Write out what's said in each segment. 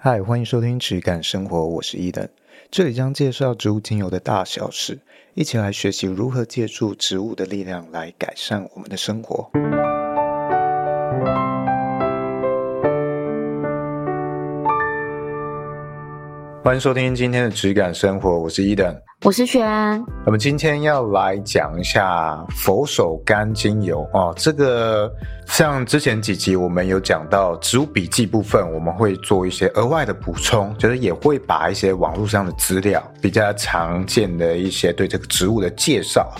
嗨，欢迎收听质感生活，我是伊登，这里将介绍植物精油的大小事，一起来学习如何借助植物的力量来改善我们的生活。欢迎收听今天的质感生活，我是伊登。我是轩，我们今天要来讲一下佛手柑精油哦。这个像之前几集我们有讲到植物笔记部分，我们会做一些额外的补充，就是也会把一些网络上的资料比较常见的一些对这个植物的介绍，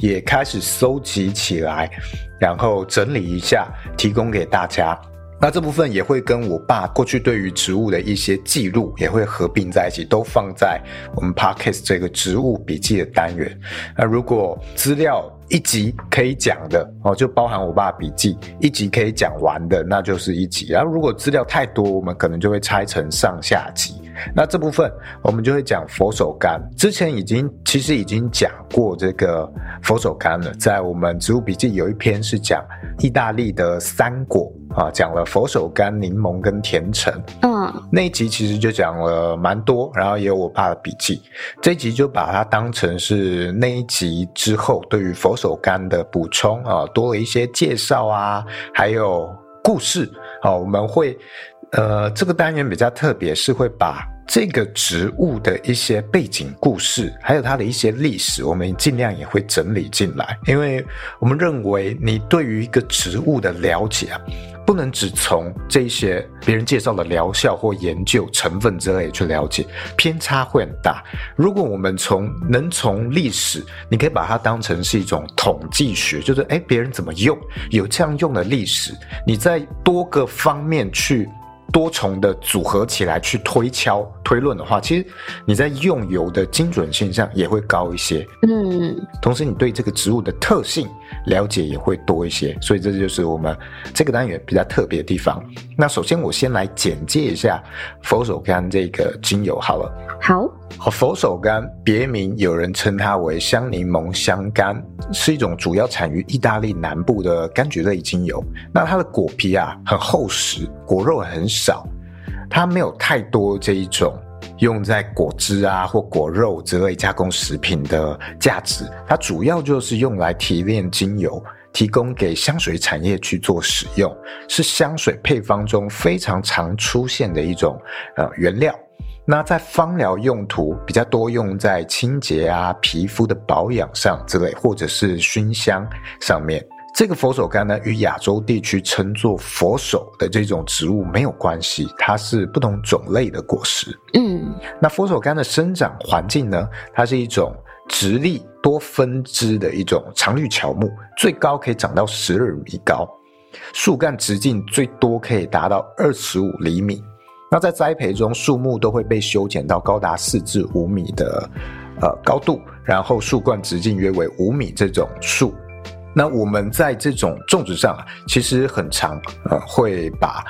也开始搜集起来，然后整理一下，提供给大家。那这部分也会跟我爸过去对于植物的一些记录也会合并在一起，都放在我们 Podcast 这个植物笔记的单元。那如果资料一集可以讲的哦，就包含我爸笔记；一集可以讲完的，那就是一集。然后如果资料太多，我们可能就会拆成上下集。那这部分我们就会讲佛手柑。之前已经其实已经讲过这个佛手柑了，在我们植物笔记有一篇是讲意大利的三果啊，讲了佛手柑、柠檬跟甜橙。嗯，那一集其实就讲了蛮多，然后也有我爸的笔记。这一集就把它当成是那一集之后对于佛手柑的补充啊，多了一些介绍啊，还有故事啊，我们会。呃，这个单元比较特别，是会把这个植物的一些背景故事，还有它的一些历史，我们尽量也会整理进来。因为我们认为，你对于一个植物的了解啊，不能只从这些别人介绍的疗效或研究成分之类去了解，偏差会很大。如果我们从能从历史，你可以把它当成是一种统计学，就是诶，别人怎么用，有这样用的历史，你在多个方面去。多重的组合起来去推敲推论的话，其实你在用油的精准性上也会高一些。嗯，同时你对这个植物的特性了解也会多一些，所以这就是我们这个单元比较特别的地方。那首先我先来简介一下佛手柑这个精油好了。好。佛手柑别名有人称它为香柠檬香柑，是一种主要产于意大利南部的柑橘类精油。那它的果皮啊很厚实，果肉很少，它没有太多这一种用在果汁啊或果肉之类加工食品的价值。它主要就是用来提炼精油，提供给香水产业去做使用，是香水配方中非常常出现的一种呃原料。那在芳疗用途比较多，用在清洁啊、皮肤的保养上之类，或者是熏香上面。这个佛手柑呢，与亚洲地区称作佛手的这种植物没有关系，它是不同种类的果实。嗯，那佛手柑的生长环境呢，它是一种直立多分枝的一种常绿乔木，最高可以长到十二米高，树干直径最多可以达到二十五厘米。那在栽培中，树木都会被修剪到高达四至五米的呃高度，然后树冠直径约为五米这种树。那我们在这种种植上啊，其实很常呃会把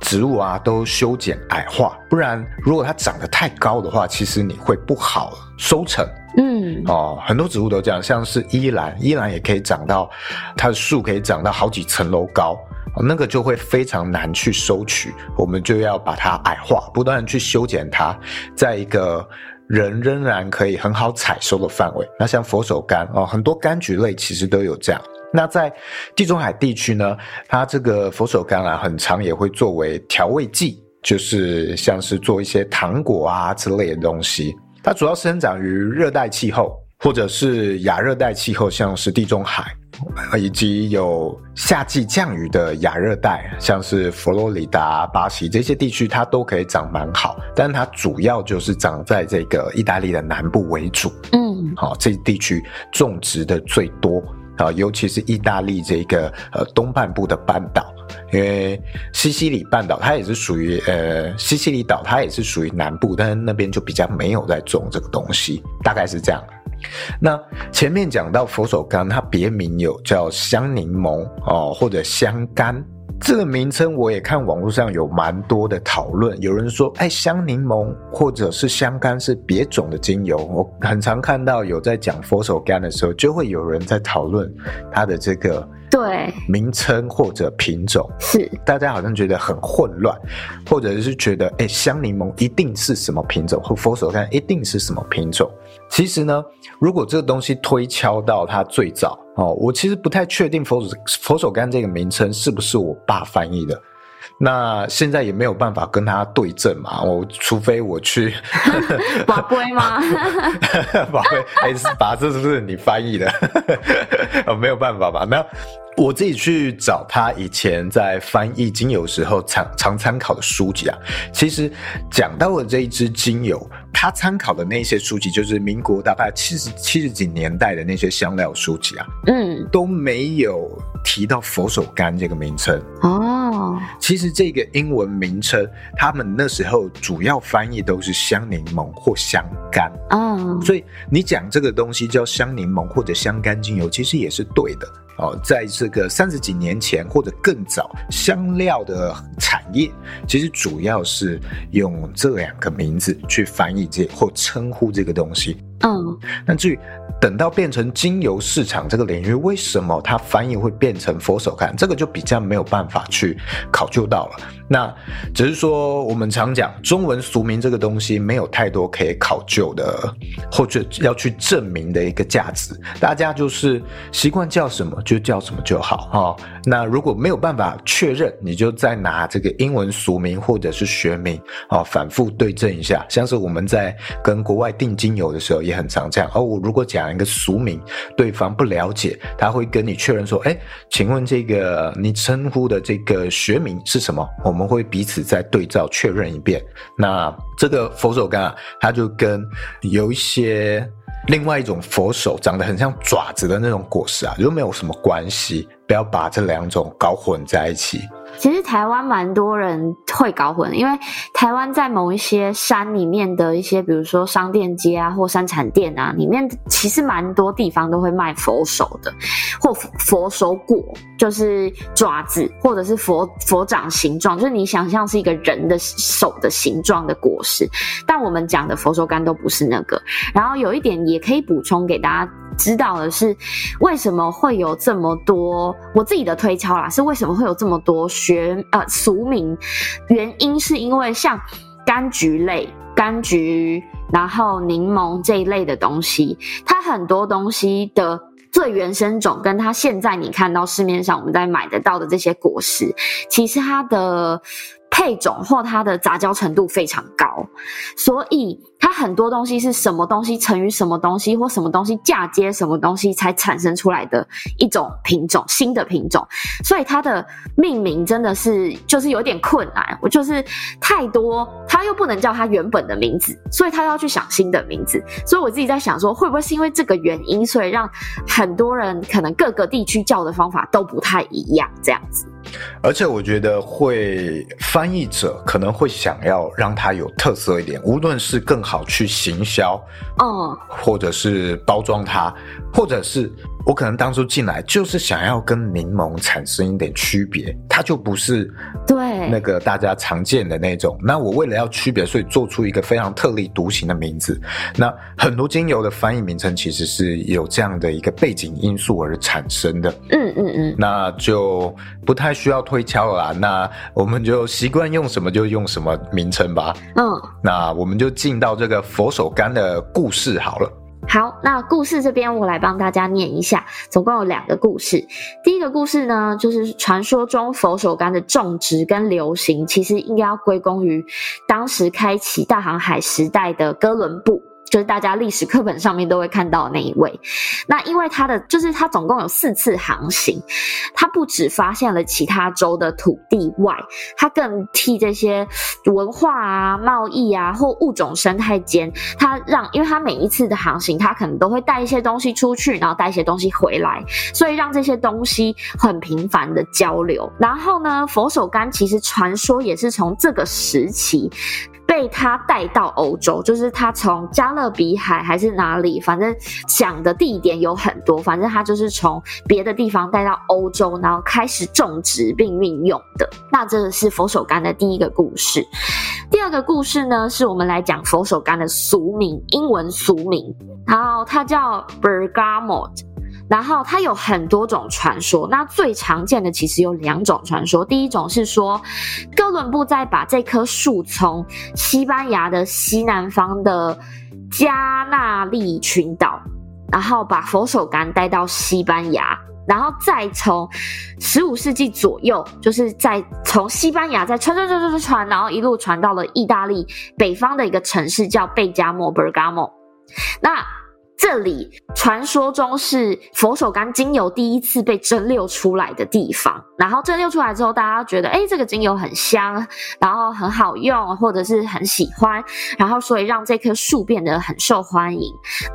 植物啊都修剪矮化，不然如果它长得太高的话，其实你会不好收成。嗯，哦，很多植物都这样，像是依兰，依兰也可以长到它的树可以长到好几层楼高。那个就会非常难去收取，我们就要把它矮化，不断去修剪它，在一个人仍然可以很好采收的范围。那像佛手柑哦，很多柑橘类其实都有这样。那在地中海地区呢，它这个佛手柑啊，很常也会作为调味剂，就是像是做一些糖果啊之类的东西。它主要生长于热带气候或者是亚热带气候，像是地中海。以及有夏季降雨的亚热带，像是佛罗里达、巴西这些地区，它都可以长蛮好。但是它主要就是长在这个意大利的南部为主。嗯，好，这地区种植的最多啊，尤其是意大利这个呃东半部的半岛，因为西西里半岛它也是属于呃西西里岛，它也是属于南部，但是那边就比较没有在种这个东西，大概是这样。那前面讲到佛手柑，它别名有叫香柠檬哦，或者香柑这个名称我也看网络上有蛮多的讨论，有人说，哎，香柠檬或者是香柑是别种的精油。我很常看到有在讲佛手柑的时候，就会有人在讨论它的这个。对，名称或者品种是大家好像觉得很混乱，或者是觉得哎、欸，香柠檬一定是什么品种，或佛手柑一定是什么品种？其实呢，如果这个东西推敲到它最早哦，我其实不太确定佛手佛手柑这个名称是不是我爸翻译的。那现在也没有办法跟他对证嘛，我除非我去 宝龟吗？宝龟还是把这是不是你翻译的？哦，没有办法吧？没有，我自己去找他以前在翻译精油时候常常参考的书籍啊。其实讲到了这一支精油，他参考的那些书籍，就是民国大概七十七十几年代的那些香料书籍啊，嗯，都没有提到佛手柑这个名称哦。其实这个英文名称，他们那时候主要翻译都是香柠檬或香柑哦。所以你讲这个东西叫香柠檬或者香柑精油，其实也是对的哦。在这个三十几年前或者更早，香料的产业其实主要是用这两个名字去翻译这或称呼这个东西。嗯，那至于等到变成精油市场这个领域，为什么它翻译会变成佛手柑？这个就比较没有办法去考究到了。那只是说，我们常讲中文俗名这个东西没有太多可以考究的，或者要去证明的一个价值。大家就是习惯叫什么就叫什么就好哈。那如果没有办法确认，你就再拿这个英文俗名或者是学名啊，反复对证一下。像是我们在跟国外订精油的时候，也很常这样。哦，我如果讲一个俗名，对方不了解，他会跟你确认说：“哎，请问这个你称呼的这个学名是什么？”我们我们会彼此再对照确认一遍。那这个佛手柑啊，它就跟有一些另外一种佛手长得很像爪子的那种果实啊，就没有什么关系。不要把这两种搞混在一起。其实台湾蛮多人会搞混，因为台湾在某一些山里面的一些，比如说商店街啊，或山产店啊，里面其实蛮多地方都会卖佛手的，或佛手果，就是爪子，或者是佛佛掌形状，就是你想象是一个人的手的形状的果实。但我们讲的佛手柑都不是那个。然后有一点也可以补充给大家知道的是，为什么会有这么多？我自己的推敲啦，是为什么会有这么多？学呃俗名，原因是因为像柑橘类、柑橘，然后柠檬这一类的东西，它很多东西的最原生种，跟它现在你看到市面上我们在买得到的这些果实，其实它的。配种或它的杂交程度非常高，所以它很多东西是什么东西乘于什么东西，或什么东西嫁接什么东西才产生出来的一种品种，新的品种，所以它的命名真的是就是有点困难。我就是太多，它又不能叫它原本的名字，所以它要去想新的名字。所以我自己在想说，会不会是因为这个原因，所以让很多人可能各个地区叫的方法都不太一样，这样子。而且我觉得会翻译者可能会想要让它有特色一点，无论是更好去行销，嗯，或者是包装它，或者是。我可能当初进来就是想要跟柠檬产生一点区别，它就不是对那个大家常见的那种。那我为了要区别，所以做出一个非常特立独行的名字。那很多精油的翻译名称其实是有这样的一个背景因素而产生的。嗯嗯嗯，那就不太需要推敲了啦。那我们就习惯用什么就用什么名称吧。嗯，那我们就进到这个佛手柑的故事好了。好，那故事这边我来帮大家念一下，总共有两个故事。第一个故事呢，就是传说中佛手柑的种植跟流行，其实应该要归功于当时开启大航海时代的哥伦布。就是大家历史课本上面都会看到那一位，那因为他的就是他总共有四次航行，他不只发现了其他洲的土地外，他更替这些文化啊、贸易啊或物种生态间，他让，因为他每一次的航行，他可能都会带一些东西出去，然后带一些东西回来，所以让这些东西很频繁的交流。然后呢，佛手柑其实传说也是从这个时期。被他带到欧洲，就是他从加勒比海还是哪里，反正讲的地点有很多，反正他就是从别的地方带到欧洲，然后开始种植并运用的。那这是佛手柑的第一个故事。第二个故事呢，是我们来讲佛手柑的俗名，英文俗名，然后它叫 Bergamot。然后它有很多种传说，那最常见的其实有两种传说。第一种是说，哥伦布在把这棵树从西班牙的西南方的加那利群岛，然后把佛手柑带到西班牙，然后再从十五世纪左右，就是在从西班牙再传传传传传传，然后一路传到了意大利北方的一个城市叫贝加莫 （Bergamo）。那这里传说中是佛手柑精油第一次被蒸馏出来的地方，然后蒸馏出来之后，大家觉得，诶，这个精油很香，然后很好用，或者是很喜欢，然后所以让这棵树变得很受欢迎。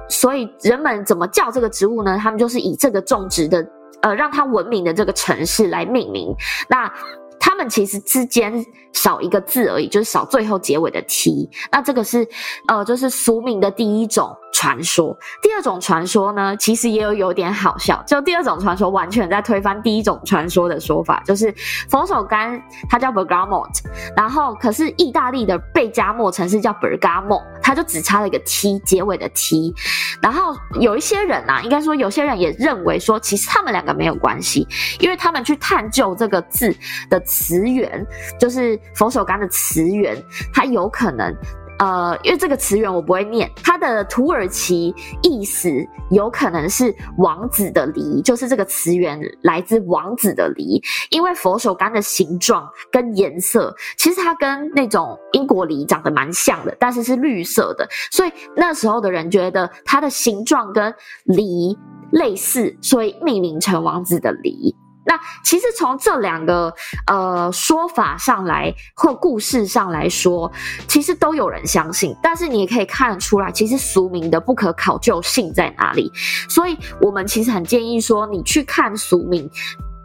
所以人们怎么叫这个植物呢？他们就是以这个种植的，呃，让它闻名的这个城市来命名。那它他们其实之间少一个字而已，就是少最后结尾的 t。那这个是，呃，就是俗名的第一种。传说，第二种传说呢，其实也有有点好笑。就第二种传说完全在推翻第一种传说的说法，就是佛手柑它叫 Bergamot，然后可是意大利的贝加莫城市叫 Bergamo，它就只差了一个 t 结尾的 t。然后有一些人啊，应该说有些人也认为说，其实他们两个没有关系，因为他们去探究这个字的词词源，就是佛手柑的词源，它有可能。呃，因为这个词源我不会念，它的土耳其意思有可能是王子的梨，就是这个词源来自王子的梨。因为佛手柑的形状跟颜色，其实它跟那种英国梨长得蛮像的，但是是绿色的，所以那时候的人觉得它的形状跟梨类似，所以命名成王子的梨。那其实从这两个呃说法上来或故事上来说，其实都有人相信，但是你也可以看得出来，其实俗名的不可考究性在哪里。所以我们其实很建议说，你去看俗名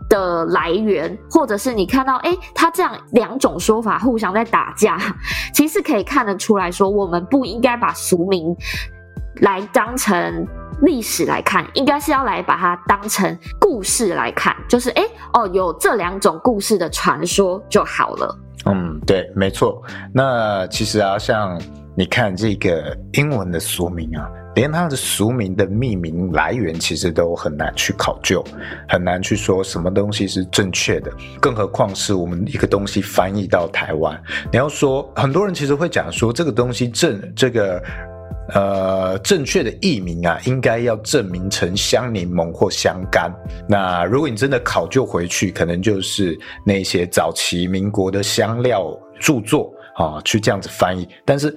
的来源，或者是你看到诶，他这样两种说法互相在打架，其实可以看得出来说，我们不应该把俗名来当成。历史来看，应该是要来把它当成故事来看，就是诶哦，有这两种故事的传说就好了。嗯，对，没错。那其实啊，像你看这个英文的俗名啊，连它的俗名的命名来源其实都很难去考究，很难去说什么东西是正确的，更何况是我们一个东西翻译到台湾，你要说，很多人其实会讲说这个东西正这个。呃，正确的译名啊，应该要证明成香柠檬或香柑。那如果你真的考究回去，可能就是那些早期民国的香料著作啊，去这样子翻译。但是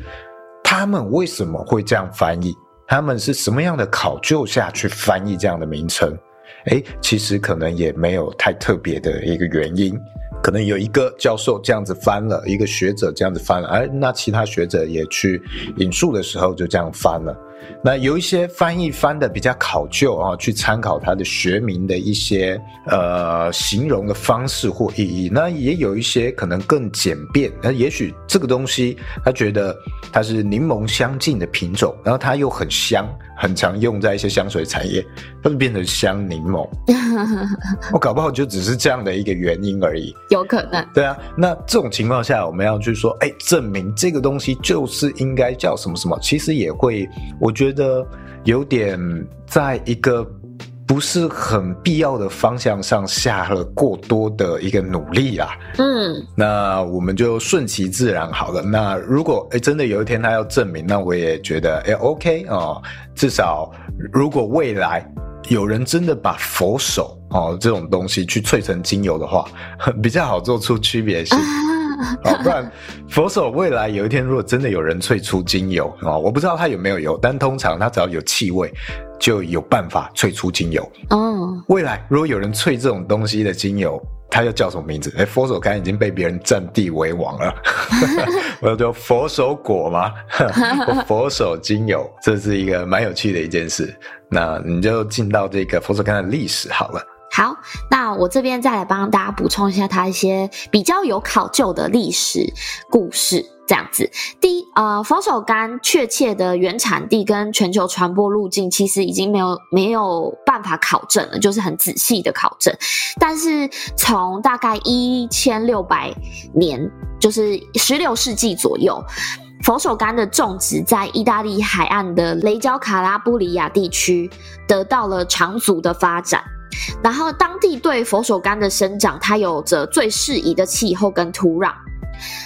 他们为什么会这样翻译？他们是什么样的考究下去翻译这样的名称？诶，其实可能也没有太特别的一个原因。可能有一个教授这样子翻了，一个学者这样子翻了，而那其他学者也去引述的时候就这样翻了。那有一些翻译翻的比较考究啊，去参考它的学名的一些呃形容的方式或意义。那也有一些可能更简便，那也许这个东西他觉得它是柠檬香近的品种，然后它又很香，很常用在一些香水产业，它就变成香柠檬。我搞不好就只是这样的一个原因而已，有可能。对啊，那这种情况下，我们要去说，哎，证明这个东西就是应该叫什么什么，其实也会我。觉得有点在一个不是很必要的方向上下了过多的一个努力啊。嗯，那我们就顺其自然好了。那如果诶真的有一天他要证明，那我也觉得诶 OK 哦。至少如果未来有人真的把佛手哦这种东西去萃成精油的话，比较好做出区别性。哦，不然佛手未来有一天，如果真的有人萃出精油啊，我不知道它有没有油，但通常它只要有气味，就有办法萃出精油。哦，未来如果有人萃这种东西的精油，它又叫什么名字？诶、欸、佛手柑已经被别人占地为王了，我叫佛手果吗？佛手精油，这是一个蛮有趣的一件事。那你就进到这个佛手柑的历史好了。好，那我这边再来帮大家补充一下它一些比较有考究的历史故事，这样子。第一，呃，佛手柑确切的原产地跟全球传播路径其实已经没有没有办法考证了，就是很仔细的考证。但是从大概一千六百年，就是十六世纪左右，佛手柑的种植在意大利海岸的雷焦卡拉布里亚地区得到了长足的发展。然后，当地对佛手柑的生长，它有着最适宜的气候跟土壤，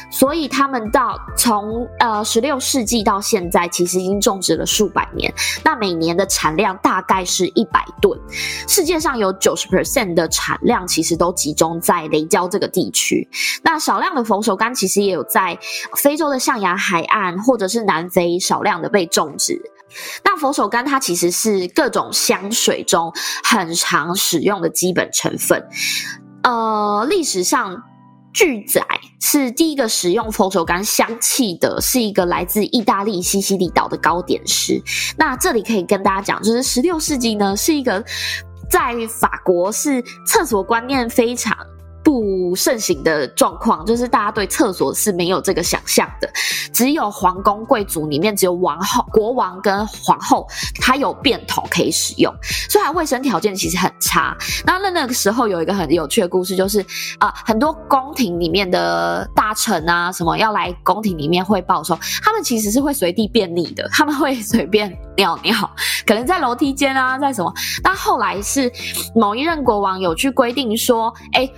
所以他们到从呃十六世纪到现在，其实已经种植了数百年。那每年的产量大概是一百吨，世界上有九十 percent 的产量其实都集中在雷焦这个地区。那少量的佛手柑其实也有在非洲的象牙海岸或者是南非少量的被种植。那佛手柑它其实是各种香水中很常使用的基本成分。呃，历史上巨仔是第一个使用佛手柑香气的，是一个来自意大利西西里岛的糕点师。那这里可以跟大家讲，就是十六世纪呢，是一个在法国是厕所观念非常。不盛行的状况，就是大家对厕所是没有这个想象的。只有皇宫贵族里面，只有王后、国王跟皇后，他有便桶可以使用，所以它卫生条件其实很差。那那那个时候有一个很有趣的故事，就是啊、很多宫廷里面的大臣啊，什么要来宫廷里面汇报的时候，他们其实是会随地便溺的，他们会随便尿尿，可能在楼梯间啊，在什么。但后来是某一任国王有去规定说，哎。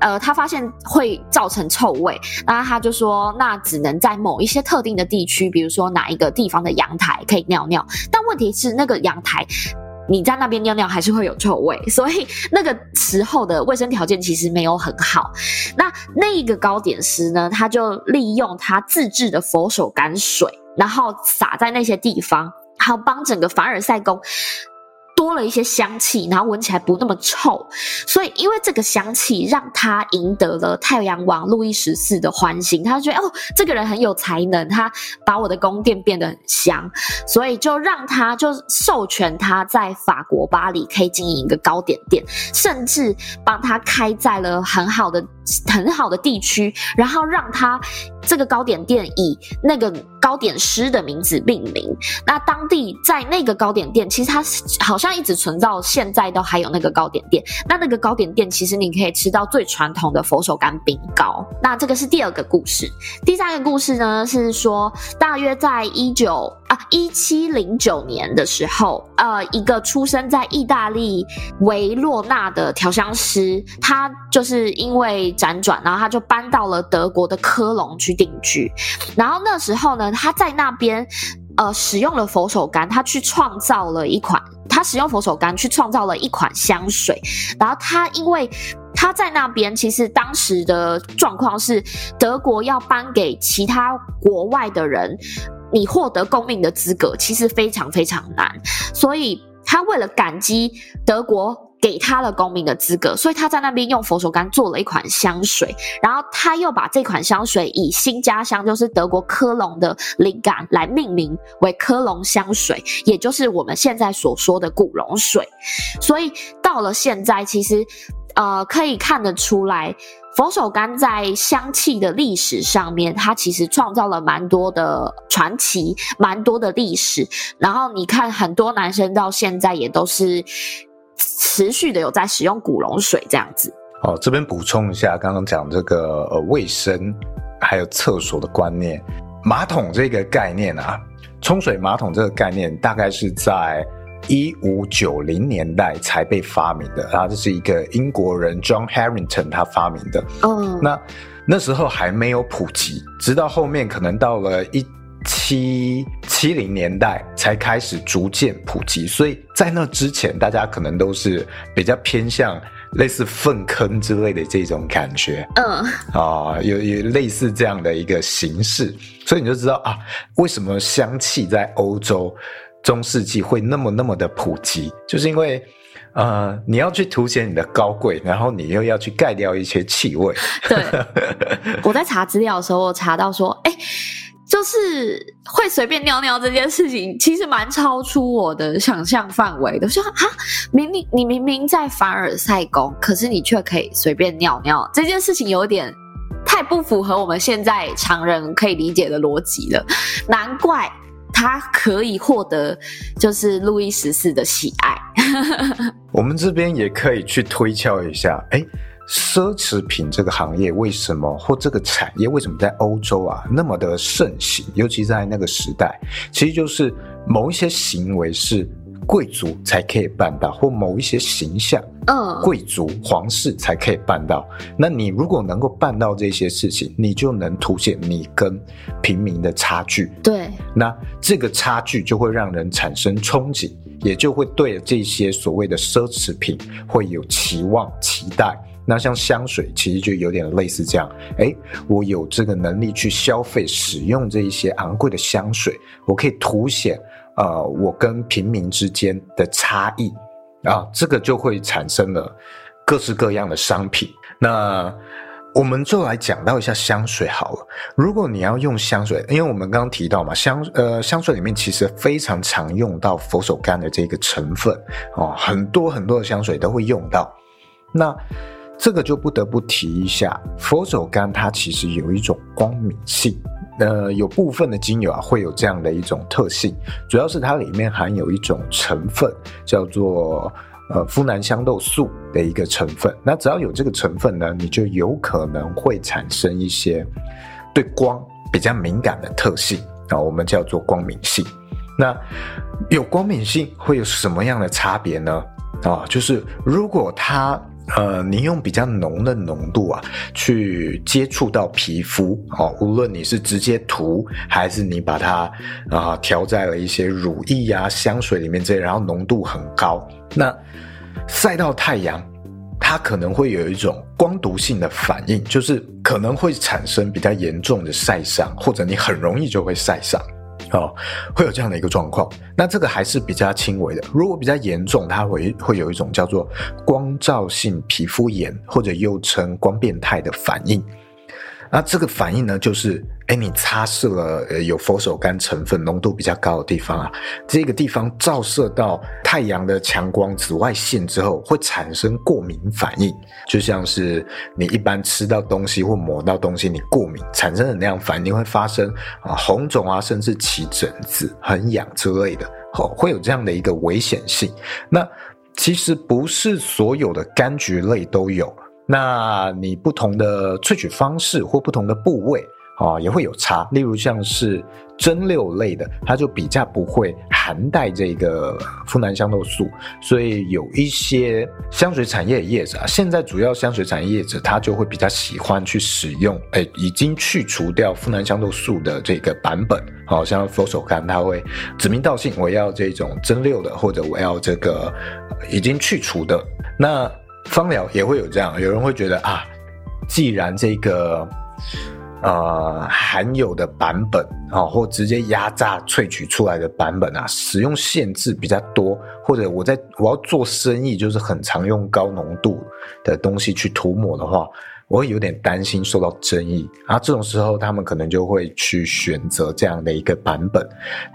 呃，他发现会造成臭味，那他就说，那只能在某一些特定的地区，比如说哪一个地方的阳台可以尿尿。但问题是，那个阳台你在那边尿尿还是会有臭味，所以那个时候的卫生条件其实没有很好。那那一个糕点师呢，他就利用他自制的佛手柑水，然后撒在那些地方，还有帮整个凡尔赛宫。多了一些香气，然后闻起来不那么臭，所以因为这个香气让他赢得了太阳王路易十四的欢心，他觉得哦，这个人很有才能，他把我的宫殿变得很香，所以就让他就授权他在法国巴黎可以经营一个糕点店，甚至帮他开在了很好的很好的地区，然后让他这个糕点店以那个糕点师的名字命名。那当地在那个糕点店，其实他好像。一直存到现在都还有那个糕点店，那那个糕点店其实你可以吃到最传统的佛手柑冰糕。那这个是第二个故事，第三个故事呢是说，大约在一九啊一七零九年的时候，呃，一个出生在意大利维洛纳的调香师，他就是因为辗转，然后他就搬到了德国的科隆去定居。然后那时候呢，他在那边呃使用了佛手柑，他去创造了一款。他使用佛手柑去创造了一款香水，然后他因为他在那边，其实当时的状况是德国要颁给其他国外的人，你获得公民的资格其实非常非常难，所以他为了感激德国。给他了公民的资格，所以他在那边用佛手柑做了一款香水，然后他又把这款香水以新家乡，就是德国科隆的灵感来命名为科隆香水，也就是我们现在所说的古龙水。所以到了现在，其实呃可以看得出来，佛手柑在香气的历史上面，它其实创造了蛮多的传奇，蛮多的历史。然后你看，很多男生到现在也都是。持续的有在使用古龙水这样子。哦，这边补充一下，刚刚讲这个呃卫生还有厕所的观念，马桶这个概念啊，冲水马桶这个概念大概是在一五九零年代才被发明的，然后这是一个英国人 John Harrington 他发明的。嗯，那那时候还没有普及，直到后面可能到了一。七七零年代才开始逐渐普及，所以在那之前，大家可能都是比较偏向类似粪坑之类的这种感觉，嗯，啊，有有类似这样的一个形式，所以你就知道啊，为什么香气在欧洲中世纪会那么那么的普及，就是因为呃，你要去凸显你的高贵，然后你又要去盖掉一些气味。对，我在查资料的时候，我查到说，哎。就是会随便尿尿这件事情，其实蛮超出我的想象范围的。我说啊，明明你明明在凡尔赛宫，可是你却可以随便尿尿，这件事情有点太不符合我们现在常人可以理解的逻辑了。难怪他可以获得就是路易十四的喜爱。我们这边也可以去推敲一下，哎。奢侈品这个行业为什么或这个产业为什么在欧洲啊那么的盛行？尤其在那个时代，其实就是某一些行为是贵族才可以办到，或某一些形象，嗯，贵族皇室才可以办到。那你如果能够办到这些事情，你就能凸显你跟平民的差距。对，那这个差距就会让人产生憧憬，也就会对这些所谓的奢侈品会有期望、期待。那像香水，其实就有点类似这样。诶，我有这个能力去消费、使用这一些昂贵的香水，我可以凸显，呃，我跟平民之间的差异啊，这个就会产生了各式各样的商品。那我们就来讲到一下香水好了。如果你要用香水，因为我们刚刚提到嘛，香呃香水里面其实非常常用到佛手柑的这个成分哦，很多很多的香水都会用到。那这个就不得不提一下，佛手柑它其实有一种光敏性，呃，有部分的精油啊会有这样的一种特性，主要是它里面含有一种成分叫做呃呋喃香豆素的一个成分。那只要有这个成分呢，你就有可能会产生一些对光比较敏感的特性啊，我们叫做光敏性。那有光敏性会有什么样的差别呢？啊，就是如果它呃，你用比较浓的浓度啊，去接触到皮肤哦，无论你是直接涂，还是你把它啊调在了一些乳液啊、香水里面这些，然后浓度很高，那晒到太阳，它可能会有一种光毒性的反应，就是可能会产生比较严重的晒伤，或者你很容易就会晒伤。哦，会有这样的一个状况，那这个还是比较轻微的。如果比较严重，它会会有一种叫做光照性皮肤炎，或者又称光变态的反应。那这个反应呢，就是，哎，你擦拭了呃有佛手柑成分浓度比较高的地方啊，这个地方照射到太阳的强光紫外线之后，会产生过敏反应，就像是你一般吃到东西或抹到东西，你过敏产生的那样反应会发生啊红肿啊，甚至起疹子、很痒之类的，哦，会有这样的一个危险性。那其实不是所有的柑橘类都有。那你不同的萃取方式或不同的部位啊，也会有差。例如像是蒸馏类的，它就比较不会含带这个呋喃香豆素，所以有一些香水产业的业者啊，现在主要香水产业业者，他就会比较喜欢去使用，哎，已经去除掉呋喃香豆素的这个版本。好像佛手柑，它会指名道姓，我要这种蒸馏的，或者我要这个已经去除的。那芳疗也会有这样，有人会觉得啊，既然这个呃含有的版本啊，或直接压榨萃取出来的版本啊，使用限制比较多，或者我在我要做生意，就是很常用高浓度的东西去涂抹的话，我会有点担心受到争议啊。这种时候，他们可能就会去选择这样的一个版本。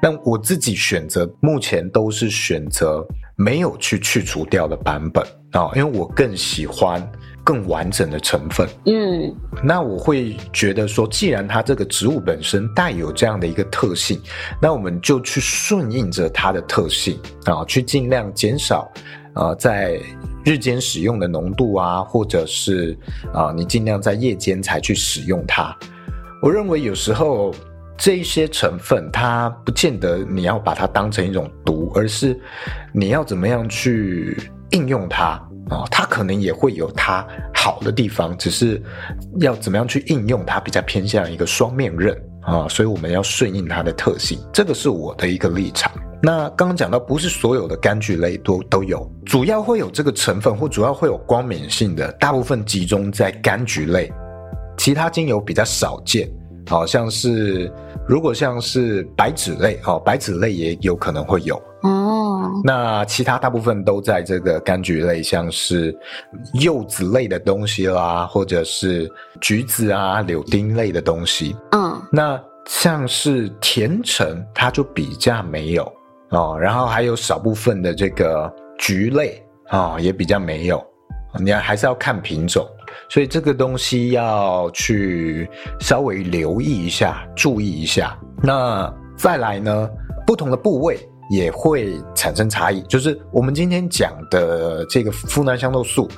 但我自己选择目前都是选择没有去去除掉的版本。啊，因为我更喜欢更完整的成分。嗯，那我会觉得说，既然它这个植物本身带有这样的一个特性，那我们就去顺应着它的特性啊，去尽量减少啊在日间使用的浓度啊，或者是啊你尽量在夜间才去使用它。我认为有时候这一些成分，它不见得你要把它当成一种毒，而是你要怎么样去。应用它啊，它可能也会有它好的地方，只是要怎么样去应用它，比较偏向一个双面刃啊，所以我们要顺应它的特性，这个是我的一个立场。那刚刚讲到，不是所有的柑橘类都都有，主要会有这个成分，或主要会有光敏性的，大部分集中在柑橘类，其他精油比较少见，好像是如果像是白芷类哦，白芷类也有可能会有哦。那其他大部分都在这个柑橘类，像是柚子类的东西啦，或者是橘子啊、柳丁类的东西。嗯，那像是甜橙，它就比较没有哦。然后还有少部分的这个橘类啊、哦，也比较没有。你要还是要看品种，所以这个东西要去稍微留意一下，注意一下。那再来呢，不同的部位也会产生差异。就是我们今天讲的这个呋喃香豆素。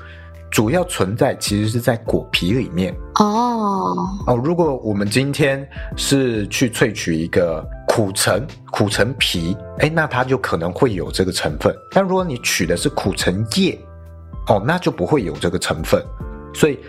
主要存在其实是在果皮里面哦哦。如果我们今天是去萃取一个苦橙，苦橙皮，哎，那它就可能会有这个成分。但如果你取的是苦橙叶，哦，那就不会有这个成分。所以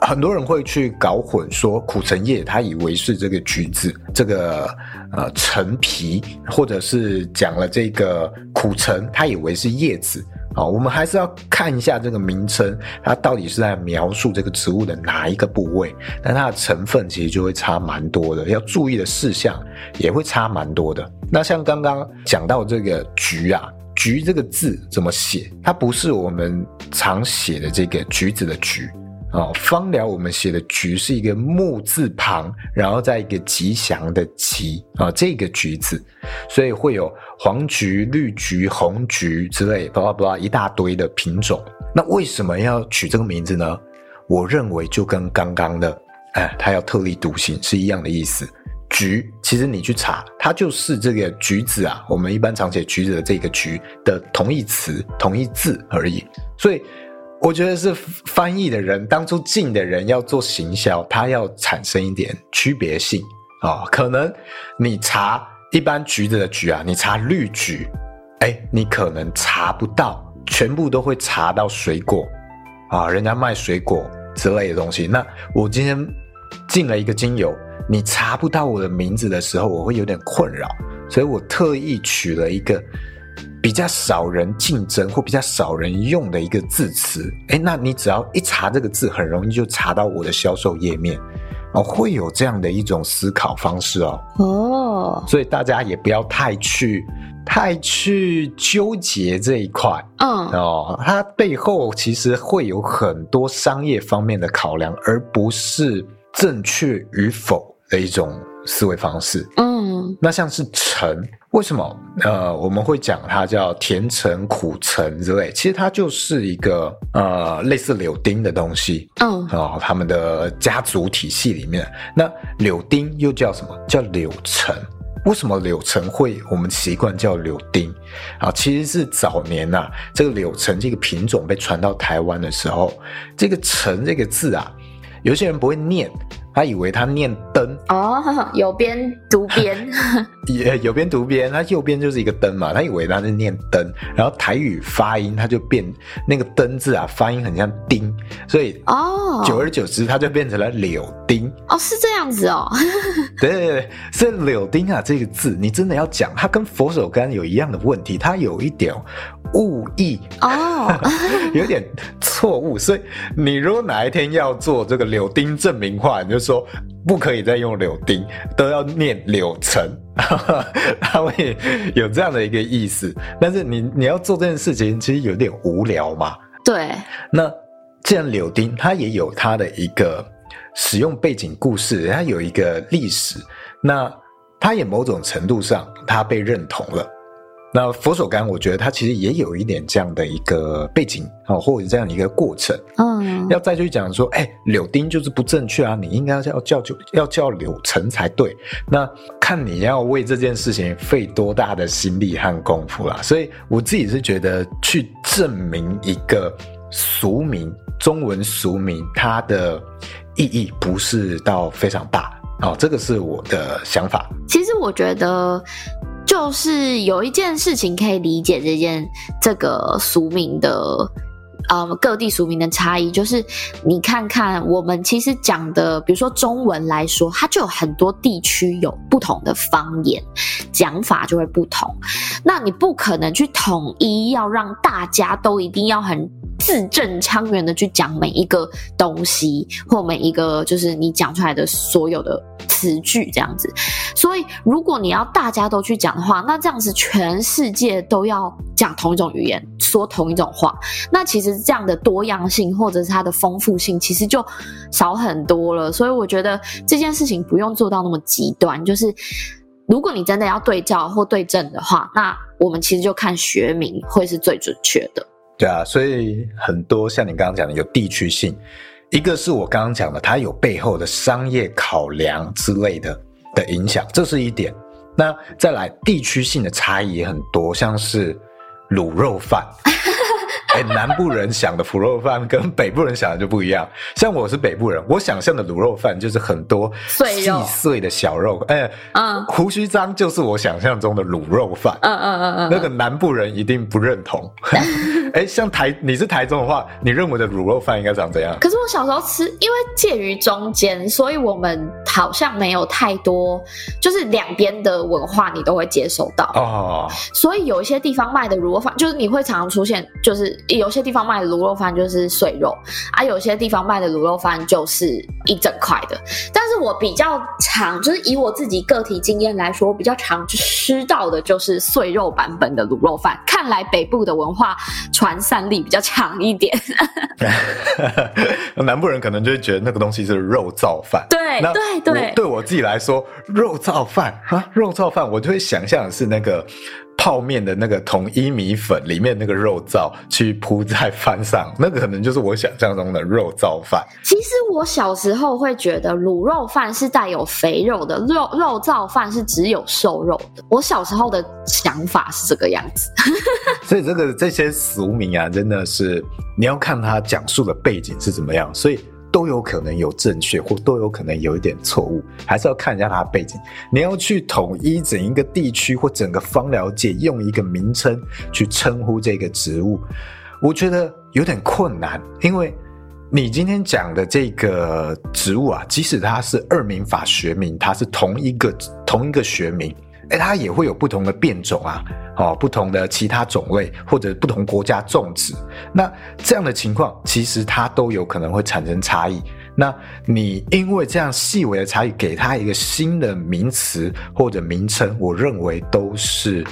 很多人会去搞混，说苦橙叶，他以为是这个橘子，这个呃橙皮，或者是讲了这个苦橙，他以为是叶子。好，我们还是要看一下这个名称，它到底是在描述这个植物的哪一个部位？但它的成分其实就会差蛮多的，要注意的事项也会差蛮多的。那像刚刚讲到这个“橘”啊，“橘”这个字怎么写？它不是我们常写的这个橘子的“橘”。哦，芳疗我们写的“橘”是一个木字旁，然后再一个吉祥的“吉”啊，这个“橘”子，所以会有黄橘、绿橘、红橘之类，巴拉巴拉一大堆的品种。那为什么要取这个名字呢？我认为就跟刚刚的，哎，它要特立独行是一样的意思。橘，其实你去查，它就是这个橘子啊，我们一般常写橘子的这个“橘”的同义词、同义字而已，所以。我觉得是翻译的人，当初进的人要做行销，他要产生一点区别性啊、哦。可能你查一般橘子的橘啊，你查绿橘，哎，你可能查不到，全部都会查到水果啊，人家卖水果之类的东西。那我今天进了一个精油，你查不到我的名字的时候，我会有点困扰，所以我特意取了一个。比较少人竞争或比较少人用的一个字词，哎，那你只要一查这个字，很容易就查到我的销售页面哦，会有这样的一种思考方式哦。哦，所以大家也不要太去太去纠结这一块，嗯，哦，它背后其实会有很多商业方面的考量，而不是正确与否的一种思维方式。嗯，那像是橙。为什么？呃，我们会讲它叫甜橙、苦橙之类，其实它就是一个呃类似柳丁的东西。嗯，哦，他们的家族体系里面，那柳丁又叫什么？叫柳橙。为什么柳橙会我们习惯叫柳丁？啊，其实是早年呐、啊，这个柳橙这个品种被传到台湾的时候，这个橙这个字啊，有些人不会念。他以为他念灯。哦，有边读边，也有边读边，他右边就是一个灯嘛，他以为他是念灯，然后台语发音他就变那个灯字啊，发音很像丁，所以哦，久而久之他就变成了柳丁哦，是这样子哦，对对对，所以柳丁啊这个字，你真的要讲，它跟佛手柑有一样的问题，它有一点。误译哦，有点错误，所以你如果哪一天要做这个柳丁证明化，你就说不可以再用柳丁，都要念柳橙，他会有这样的一个意思。但是你你要做这件事情，其实有点无聊嘛。对。那既然柳丁它也有它的一个使用背景故事，它有一个历史，那它也某种程度上它被认同了。那佛手柑，我觉得它其实也有一点这样的一个背景啊，或者这样一个过程。嗯，要再去讲说，哎，柳丁就是不正确啊，你应该要叫就要叫柳橙才对。那看你要为这件事情费多大的心力和功夫啦。所以我自己是觉得，去证明一个俗名，中文俗名，它的意义不是到非常大啊。这个是我的想法。其实我觉得。就是有一件事情可以理解这件这个俗名的，呃，各地俗名的差异，就是你看看我们其实讲的，比如说中文来说，它就有很多地区有不同的方言，讲法就会不同。那你不可能去统一，要让大家都一定要很字正腔圆的去讲每一个东西，或每一个就是你讲出来的所有的。词句这样子。所以如果你要大家都去讲的话，那这样子全世界都要讲同一种语言，说同一种话，那其实这样的多样性或者是它的丰富性，其实就少很多了。所以我觉得这件事情不用做到那么极端，就是如果你真的要对照或对症的话，那我们其实就看学名会是最准确的。对啊，所以很多像你刚刚讲的有地区性，一个是我刚刚讲的，它有背后的商业考量之类的的影响，这是一点。那再来地区性的差异也很多，像是卤肉饭。哎，南部人想的卤肉饭跟北部人想的就不一样。像我是北部人，我想象的卤肉饭就是很多细碎的小肉。哎，嗯，胡须章就是我想象中的卤肉饭。嗯嗯嗯嗯，那个南部人一定不认同。哎，像台你是台中的话，你认为的卤肉饭应该长怎样？可是我小时候吃，因为介于中间，所以我们好像没有太多，就是两边的文化你都会接受到哦。所以有一些地方卖的卤肉饭，就是你会常常出现，就是。有些地方卖的卤肉饭就是碎肉啊，有些地方卖的卤肉饭就是一整块的。但是我比较常，就是以我自己个体经验来说，我比较常吃到的就是碎肉版本的卤肉饭。看来北部的文化传散力比较强一点。南部人可能就会觉得那个东西是肉燥饭。对，那对对，对我自己来说，肉燥饭啊，肉燥饭，我就会想象的是那个。泡面的那个统一米粉里面那个肉燥去铺在饭上，那个可能就是我想象中的肉燥饭。其实我小时候会觉得卤肉饭是带有肥肉的，肉肉燥饭是只有瘦肉的。我小时候的想法是这个样子。所以这个这些俗名啊，真的是你要看他讲述的背景是怎么样，所以。都有可能有正确，或都有可能有一点错误，还是要看一下它的背景。你要去统一整一个地区或整个芳疗界用一个名称去称呼这个植物，我觉得有点困难。因为你今天讲的这个植物啊，即使它是二名法学名，它是同一个同一个学名。哎，它也会有不同的变种啊，哦，不同的其他种类或者不同国家种植，那这样的情况其实它都有可能会产生差异。那你因为这样细微的差异，给它一个新的名词或者名称，我认为都是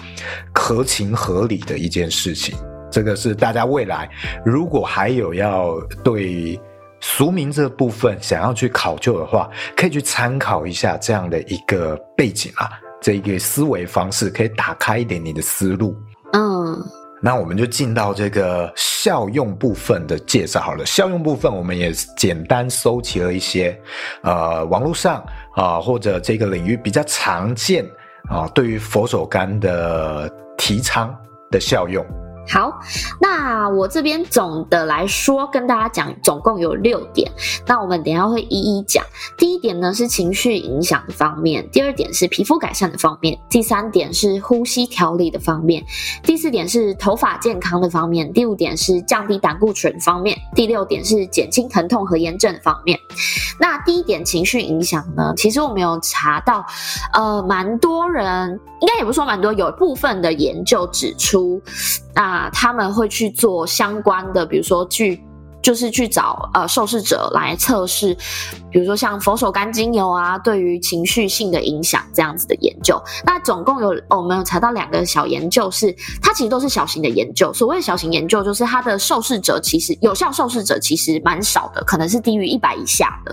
合情合理的一件事情。这个是大家未来如果还有要对俗名这部分想要去考究的话，可以去参考一下这样的一个背景啊。这个思维方式可以打开一点你的思路。嗯，那我们就进到这个效用部分的介绍好了。效用部分我们也简单搜集了一些，呃，网络上啊、呃、或者这个领域比较常见啊、呃，对于佛手柑的提倡的效用。好，那我这边总的来说跟大家讲，总共有六点。那我们等下会一一讲。第一点呢是情绪影响的方面，第二点是皮肤改善的方面，第三点是呼吸调理的方面，第四点是头发健康的方面，第五点是降低胆固醇方面，第六点是减轻疼痛和炎症的方面。那第一点情绪影响呢，其实我们有查到，呃，蛮多人，应该也不说蛮多，有部分的研究指出，那。他们会去做相关的，比如说去，就是去找呃受试者来测试，比如说像佛手柑精油啊，对于情绪性的影响这样子的研究。那总共有，我们有查到两个小研究是，它其实都是小型的研究。所谓小型研究，就是它的受试者其实有效受试者其实蛮少的，可能是低于一百以下的。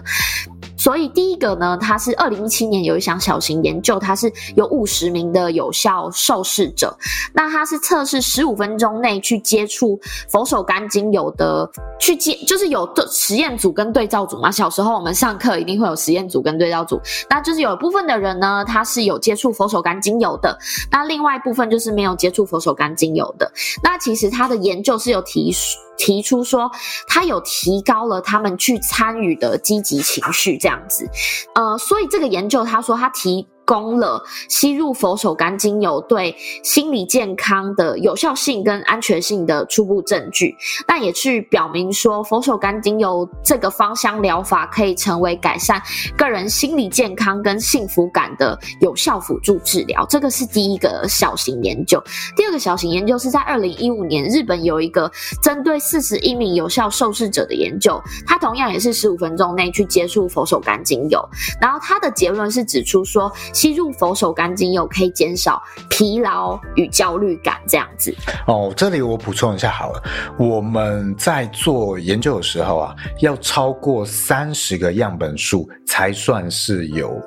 所以第一个呢，它是二零一七年有一项小型研究，它是有五十名的有效受试者，那它是测试十五分钟内去接触佛手柑精油的，去接就是有实验组跟对照组嘛。小时候我们上上课一定会有实验组跟对照组，那就是有一部分的人呢，他是有接触佛手柑精油的，那另外一部分就是没有接触佛手柑精油的。那其实他的研究是有提。提出说，他有提高了他们去参与的积极情绪，这样子，呃，所以这个研究他说他提供了吸入佛手柑精油对心理健康的有效性跟安全性的初步证据，那也去表明说佛手柑精油这个芳香疗法可以成为改善个人心理健康跟幸福感的有效辅助治疗。这个是第一个小型研究。第二个小型研究是在二零一五年，日本有一个针对四十一名有效受试者的研究，它同样也是十五分钟内去接触佛手柑精油，然后它的结论是指出说。吸入佛手柑精油可以减少疲劳与焦虑感，这样子。哦，这里我补充一下好了，我们在做研究的时候啊，要超过三十个样本数才算是有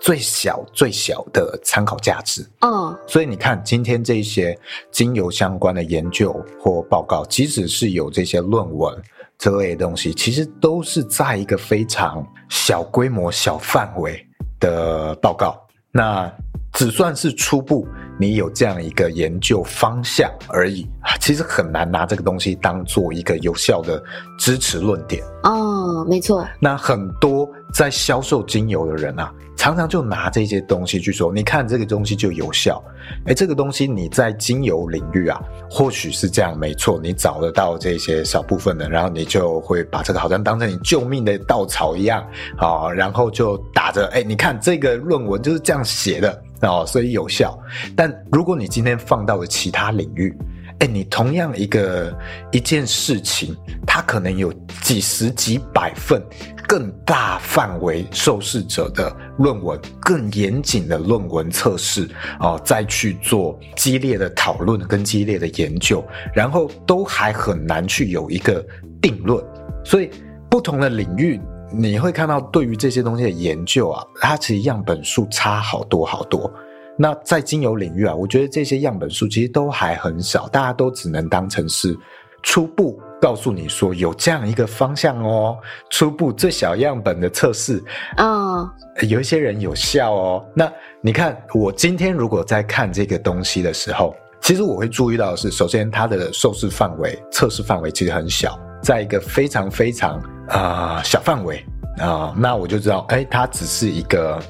最小最小的参考价值。嗯，所以你看，今天这些精油相关的研究或报告，即使是有这些论文这类的东西，其实都是在一个非常小规模、小范围的报告。那只算是初步，你有这样一个研究方向而已，其实很难拿这个东西当做一个有效的支持论点。哦，没错。那很多在销售精油的人啊。常常就拿这些东西去说，你看这个东西就有效，诶，这个东西你在精油领域啊，或许是这样，没错，你找得到这些少部分的，然后你就会把这个好像当成你救命的稻草一样，啊，然后就打着，诶，你看这个论文就是这样写的，哦，所以有效。但如果你今天放到了其他领域，诶，你同样一个一件事情，它可能有几十几百份。更大范围受试者的论文，更严谨的论文测试哦，再去做激烈的讨论跟激烈的研究，然后都还很难去有一个定论。所以不同的领域，你会看到对于这些东西的研究啊，它其实样本数差好多好多。那在精油领域啊，我觉得这些样本数其实都还很少，大家都只能当成是初步。告诉你说有这样一个方向哦，初步最小样本的测试，嗯、哦，有一些人有效哦。那你看，我今天如果在看这个东西的时候，其实我会注意到的是，首先它的受试范围、测试范围其实很小，在一个非常非常啊、呃、小范围啊、呃，那我就知道，哎，它只是一个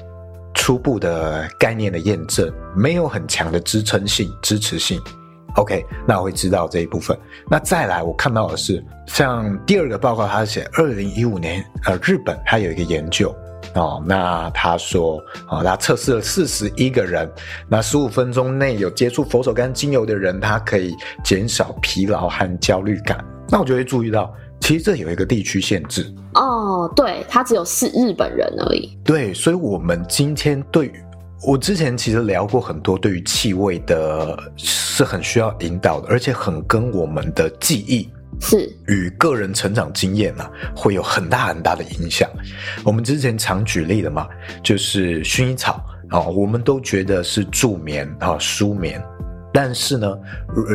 初步的概念的验证，没有很强的支撑性、支持性。OK，那我会知道这一部分。那再来，我看到的是，像第二个报告，他写二零一五年，呃，日本他有一个研究哦，那他说啊、哦，他测试了四十一个人，那十五分钟内有接触佛手柑精油的人，他可以减少疲劳和焦虑感。那我就会注意到，其实这有一个地区限制哦，对，他只有是日本人而已。对，所以我们今天对于。我之前其实聊过很多，对于气味的是很需要引导的，而且很跟我们的记忆是与个人成长经验呢、啊，会有很大很大的影响。我们之前常举例的嘛，就是薰衣草啊，我们都觉得是助眠啊、舒眠，但是呢，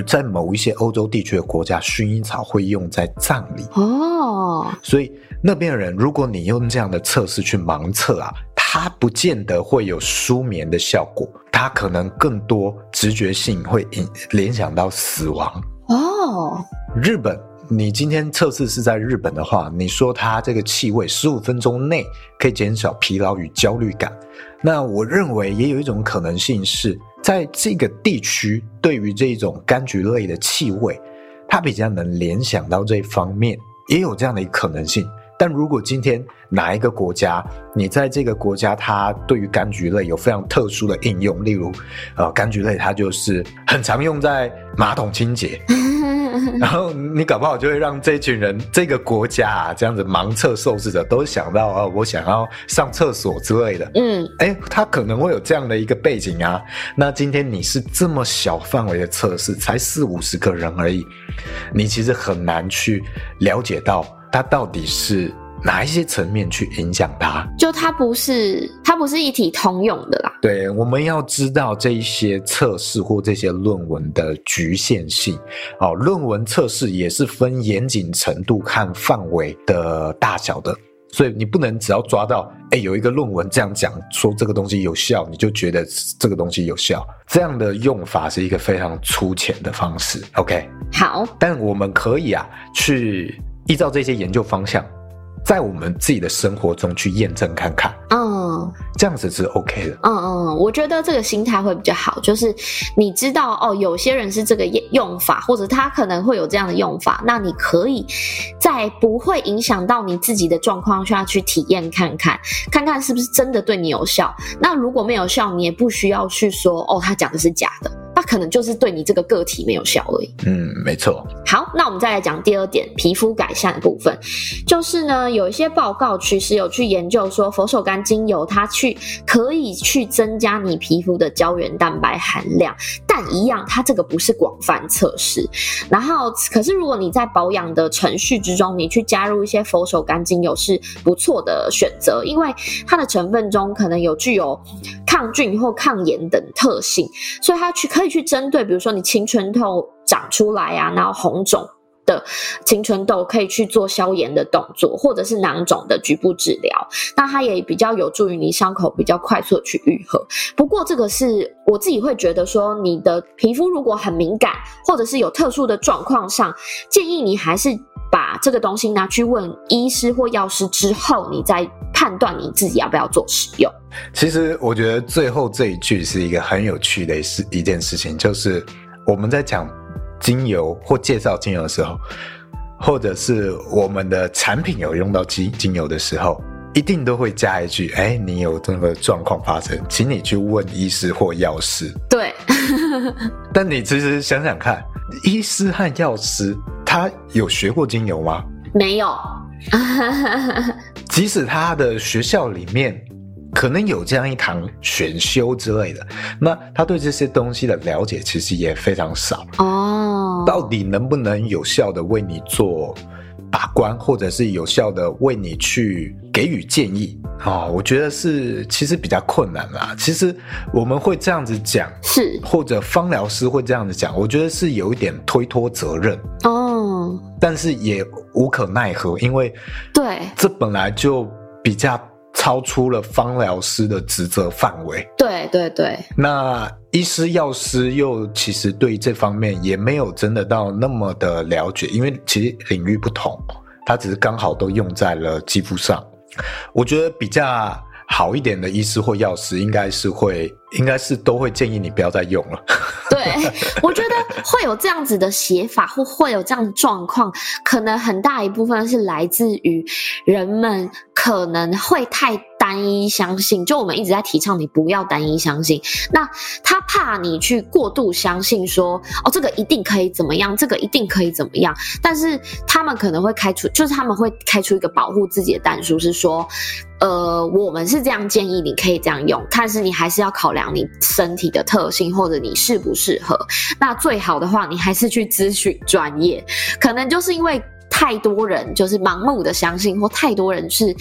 在某一些欧洲地区的国家，薰衣草会用在葬礼哦，所以那边的人，如果你用这样的测试去盲测啊。它不见得会有舒眠的效果，它可能更多直觉性会引联想到死亡哦。日本，你今天测试是在日本的话，你说它这个气味十五分钟内可以减少疲劳与焦虑感，那我认为也有一种可能性是在这个地区，对于这种柑橘类的气味，它比较能联想到这方面，也有这样的一个可能性。但如果今天哪一个国家，你在这个国家，它对于柑橘类有非常特殊的应用，例如，呃，柑橘类它就是很常用在马桶清洁，然后你搞不好就会让这群人，这个国家啊，这样子盲测受试者都想到啊，我想要上厕所之类的，嗯，哎，他可能会有这样的一个背景啊。那今天你是这么小范围的测试，才四五十个人而已，你其实很难去了解到。它到底是哪一些层面去影响它？就它不是，它不是一体通用的啦。对，我们要知道这一些测试或这些论文的局限性。哦，论文测试也是分严谨程度看范围的大小的，所以你不能只要抓到，哎，有一个论文这样讲说这个东西有效，你就觉得这个东西有效。这样的用法是一个非常粗浅的方式。OK，好，但我们可以啊去。依照这些研究方向，在我们自己的生活中去验证看看。嗯，这样子是 OK 的。嗯嗯，我觉得这个心态会比较好，就是你知道哦，有些人是这个用法，或者他可能会有这样的用法，那你可以在不会影响到你自己的状况下去体验看看，看看是不是真的对你有效。那如果没有效，你也不需要去说哦，他讲的是假的。它可能就是对你这个个体没有效而已。嗯，没错。好，那我们再来讲第二点，皮肤改善的部分，就是呢，有一些报告其实有去研究说，佛手柑精油它去可以去增加你皮肤的胶原蛋白含量，但一样，它这个不是广泛测试。然后，可是如果你在保养的程序之中，你去加入一些佛手柑精油是不错的选择，因为它的成分中可能有具有抗菌或抗炎等特性，所以它去可以。可以去针对，比如说你青春痘长出来啊，然后红肿的青春痘，可以去做消炎的动作，或者是囊肿的局部治疗。那它也比较有助于你伤口比较快速的去愈合。不过这个是我自己会觉得说，你的皮肤如果很敏感，或者是有特殊的状况上，建议你还是把这个东西拿去问医师或药师之后，你再判断你自己要不要做使用。其实我觉得最后这一句是一个很有趣的事，一件事情，就是我们在讲精油或介绍精油的时候，或者是我们的产品有用到精精油的时候，一定都会加一句：“哎，你有这个状况发生，请你去问医师或药师。”对。但你其实想想看，医师和药师他有学过精油吗？没有。即使他的学校里面。可能有这样一堂选修之类的，那他对这些东西的了解其实也非常少哦。到底能不能有效的为你做把关，或者是有效的为你去给予建议啊？我觉得是其实比较困难啦。其实我们会这样子讲，是或者芳疗师会这样子讲，我觉得是有一点推脱责任哦。但是也无可奈何，因为对这本来就比较。超出了方疗师的职责范围。对对对。那医师、药师又其实对这方面也没有真的到那么的了解，因为其实领域不同，他只是刚好都用在了肌肤上。我觉得比较好一点的医师或药师，应该是会，应该是都会建议你不要再用了。对，我觉得会有这样子的写法，或会有这样的状况，可能很大一部分是来自于人们可能会太单一相信。就我们一直在提倡你不要单一相信，那他怕你去过度相信说，哦，这个一定可以怎么样，这个一定可以怎么样。但是他们可能会开出，就是他们会开出一个保护自己的但书，是说，呃，我们是这样建议你可以这样用，但是你还是要考量你身体的特性，或者你适不适合。那最好的话，你还是去咨询专业。可能就是因为太多人就是盲目的相信，或太多人是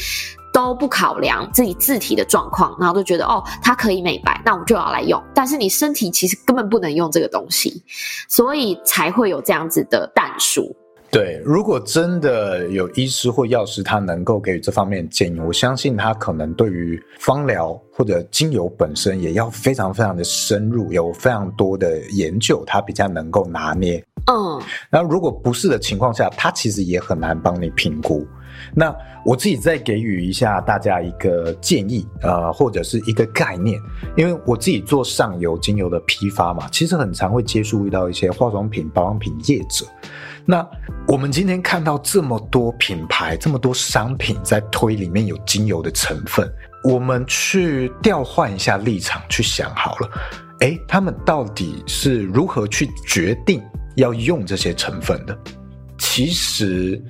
都不考量自己自体的状况，然后就觉得哦，它可以美白，那我就要来用。但是你身体其实根本不能用这个东西，所以才会有这样子的但书。对，如果真的有医师或药师，他能够给予这方面的建议，我相信他可能对于芳疗或者精油本身也要非常非常的深入，有非常多的研究，他比较能够拿捏。嗯，那如果不是的情况下，他其实也很难帮你评估。那我自己再给予一下大家一个建议，呃，或者是一个概念，因为我自己做上游精油的批发嘛，其实很常会接触遇到一些化妆品、保养品业者。那我们今天看到这么多品牌、这么多商品在推里面有精油的成分，我们去调换一下立场去想好了，诶，他们到底是如何去决定要用这些成分的？其实，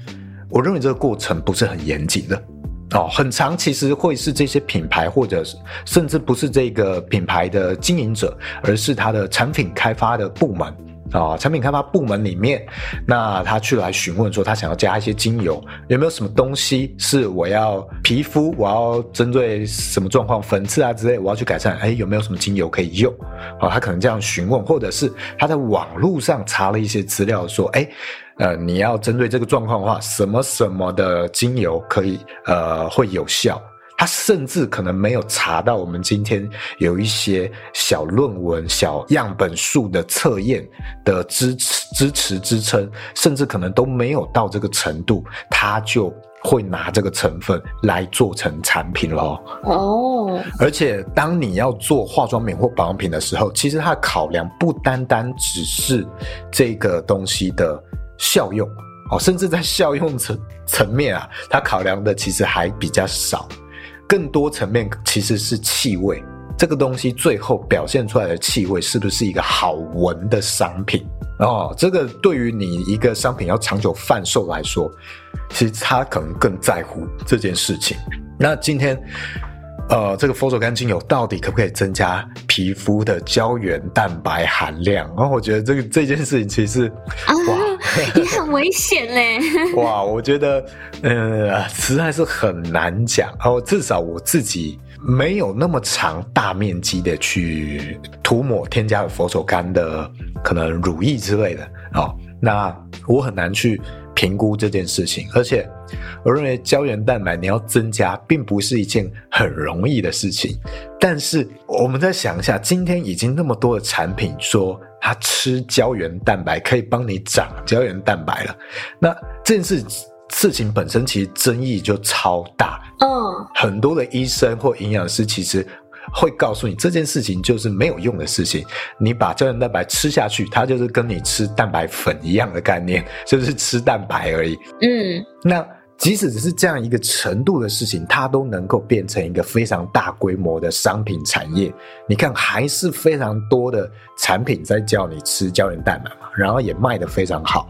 我认为这个过程不是很严谨的哦，很长其实会是这些品牌，或者甚至不是这个品牌的经营者，而是他的产品开发的部门。啊，产品开发部门里面，那他去来询问说，他想要加一些精油，有没有什么东西是我要皮肤，我要针对什么状况，粉刺啊之类，我要去改善，哎，有没有什么精油可以用？啊，他可能这样询问，或者是他在网络上查了一些资料，说，哎，呃，你要针对这个状况的话，什么什么的精油可以，呃，会有效。他甚至可能没有查到我们今天有一些小论文、小样本数的测验的支持、支持、支撑，甚至可能都没有到这个程度，他就会拿这个成分来做成产品咯。哦，而且当你要做化妆品或保养品的时候，其实它的考量不单单只是这个东西的效用哦，甚至在效用层层面啊，它考量的其实还比较少。更多层面其实是气味，这个东西最后表现出来的气味是不是一个好闻的商品哦？这个对于你一个商品要长久贩售来说，其实他可能更在乎这件事情。那今天，呃，这个佛手柑精油到底可不可以增加皮肤的胶原蛋白含量？然后，哦，我觉得这个这件事情其实哇。也很危险嘞！哇，我觉得，呃，实在是很难讲。哦，至少我自己没有那么长大面积的去涂抹添加了佛手柑的可能乳液之类的。哦，那我很难去评估这件事情。而且，我认为胶原蛋白你要增加，并不是一件很容易的事情。但是，我们再想一下，今天已经那么多的产品说。他吃胶原蛋白可以帮你长胶原蛋白了，那这件事事情本身其实争议就超大。嗯，很多的医生或营养师其实会告诉你这件事情就是没有用的事情。你把胶原蛋白吃下去，它就是跟你吃蛋白粉一样的概念，就是吃蛋白而已。嗯，那。即使只是这样一个程度的事情，它都能够变成一个非常大规模的商品产业。你看，还是非常多的产品在叫你吃胶原蛋白嘛，然后也卖得非常好，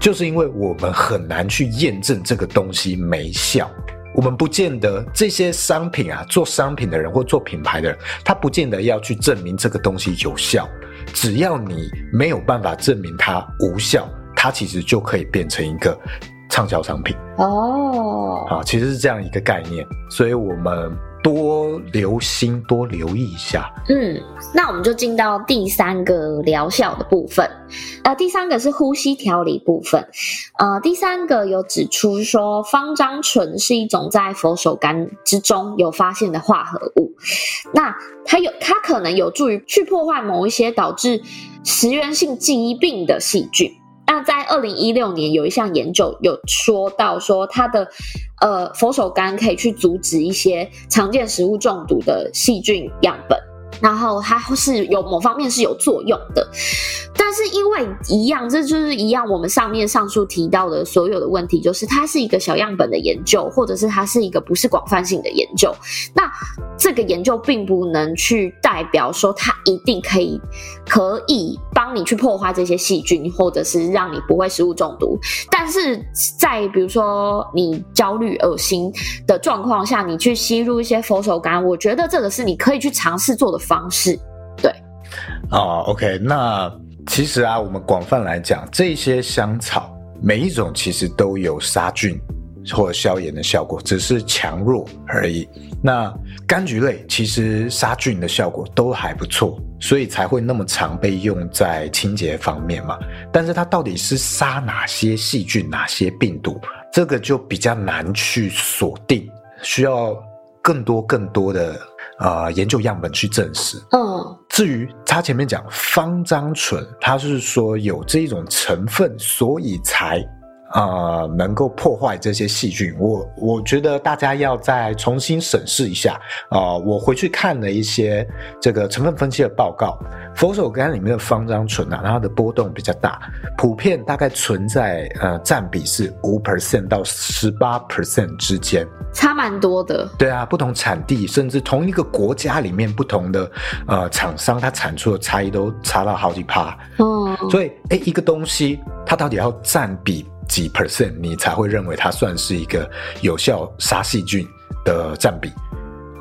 就是因为我们很难去验证这个东西没效。我们不见得这些商品啊，做商品的人或做品牌的人，他不见得要去证明这个东西有效。只要你没有办法证明它无效，它其实就可以变成一个。畅销商品。哦，啊，其实是这样一个概念，所以我们多留心，多留意一下。嗯，那我们就进到第三个疗效的部分，呃，第三个是呼吸调理部分，呃，第三个有指出说，方樟醇是一种在佛手柑之中有发现的化合物，那它有，它可能有助于去破坏某一些导致食源性记忆病的细菌。那在二零一六年有一项研究有说到说它的呃佛手柑可以去阻止一些常见食物中毒的细菌样本，然后它是有某方面是有作用的。但是因为一样，这就是一样，我们上面上述提到的所有的问题，就是它是一个小样本的研究，或者是它是一个不是广泛性的研究。那这个研究并不能去代表说它一定可以可以帮你去破坏这些细菌，或者是让你不会食物中毒。但是在比如说你焦虑、恶心的状况下，你去吸入一些佛手柑，我觉得这个是你可以去尝试做的方式。对，哦，OK，那。其实啊，我们广泛来讲，这些香草每一种其实都有杀菌或消炎的效果，只是强弱而已。那柑橘类其实杀菌的效果都还不错，所以才会那么常被用在清洁方面嘛。但是它到底是杀哪些细菌、哪些病毒，这个就比较难去锁定，需要更多更多的。啊、呃，研究样本去证实。嗯，至于他前面讲芳樟醇，它是说有这一种成分，所以才。呃，能够破坏这些细菌，我我觉得大家要再重新审视一下。啊、呃，我回去看了一些这个成分分析的报告，佛手柑里面的芳樟醇啊，它的波动比较大，普遍大概存在呃占比是五 percent 到十八 percent 之间，差蛮多的。对啊，不同产地甚至同一个国家里面不同的呃厂商，它产出的差异都差到好几趴。嗯，所以诶，一个东西它到底要占比？几 percent 你才会认为它算是一个有效杀细菌的占比？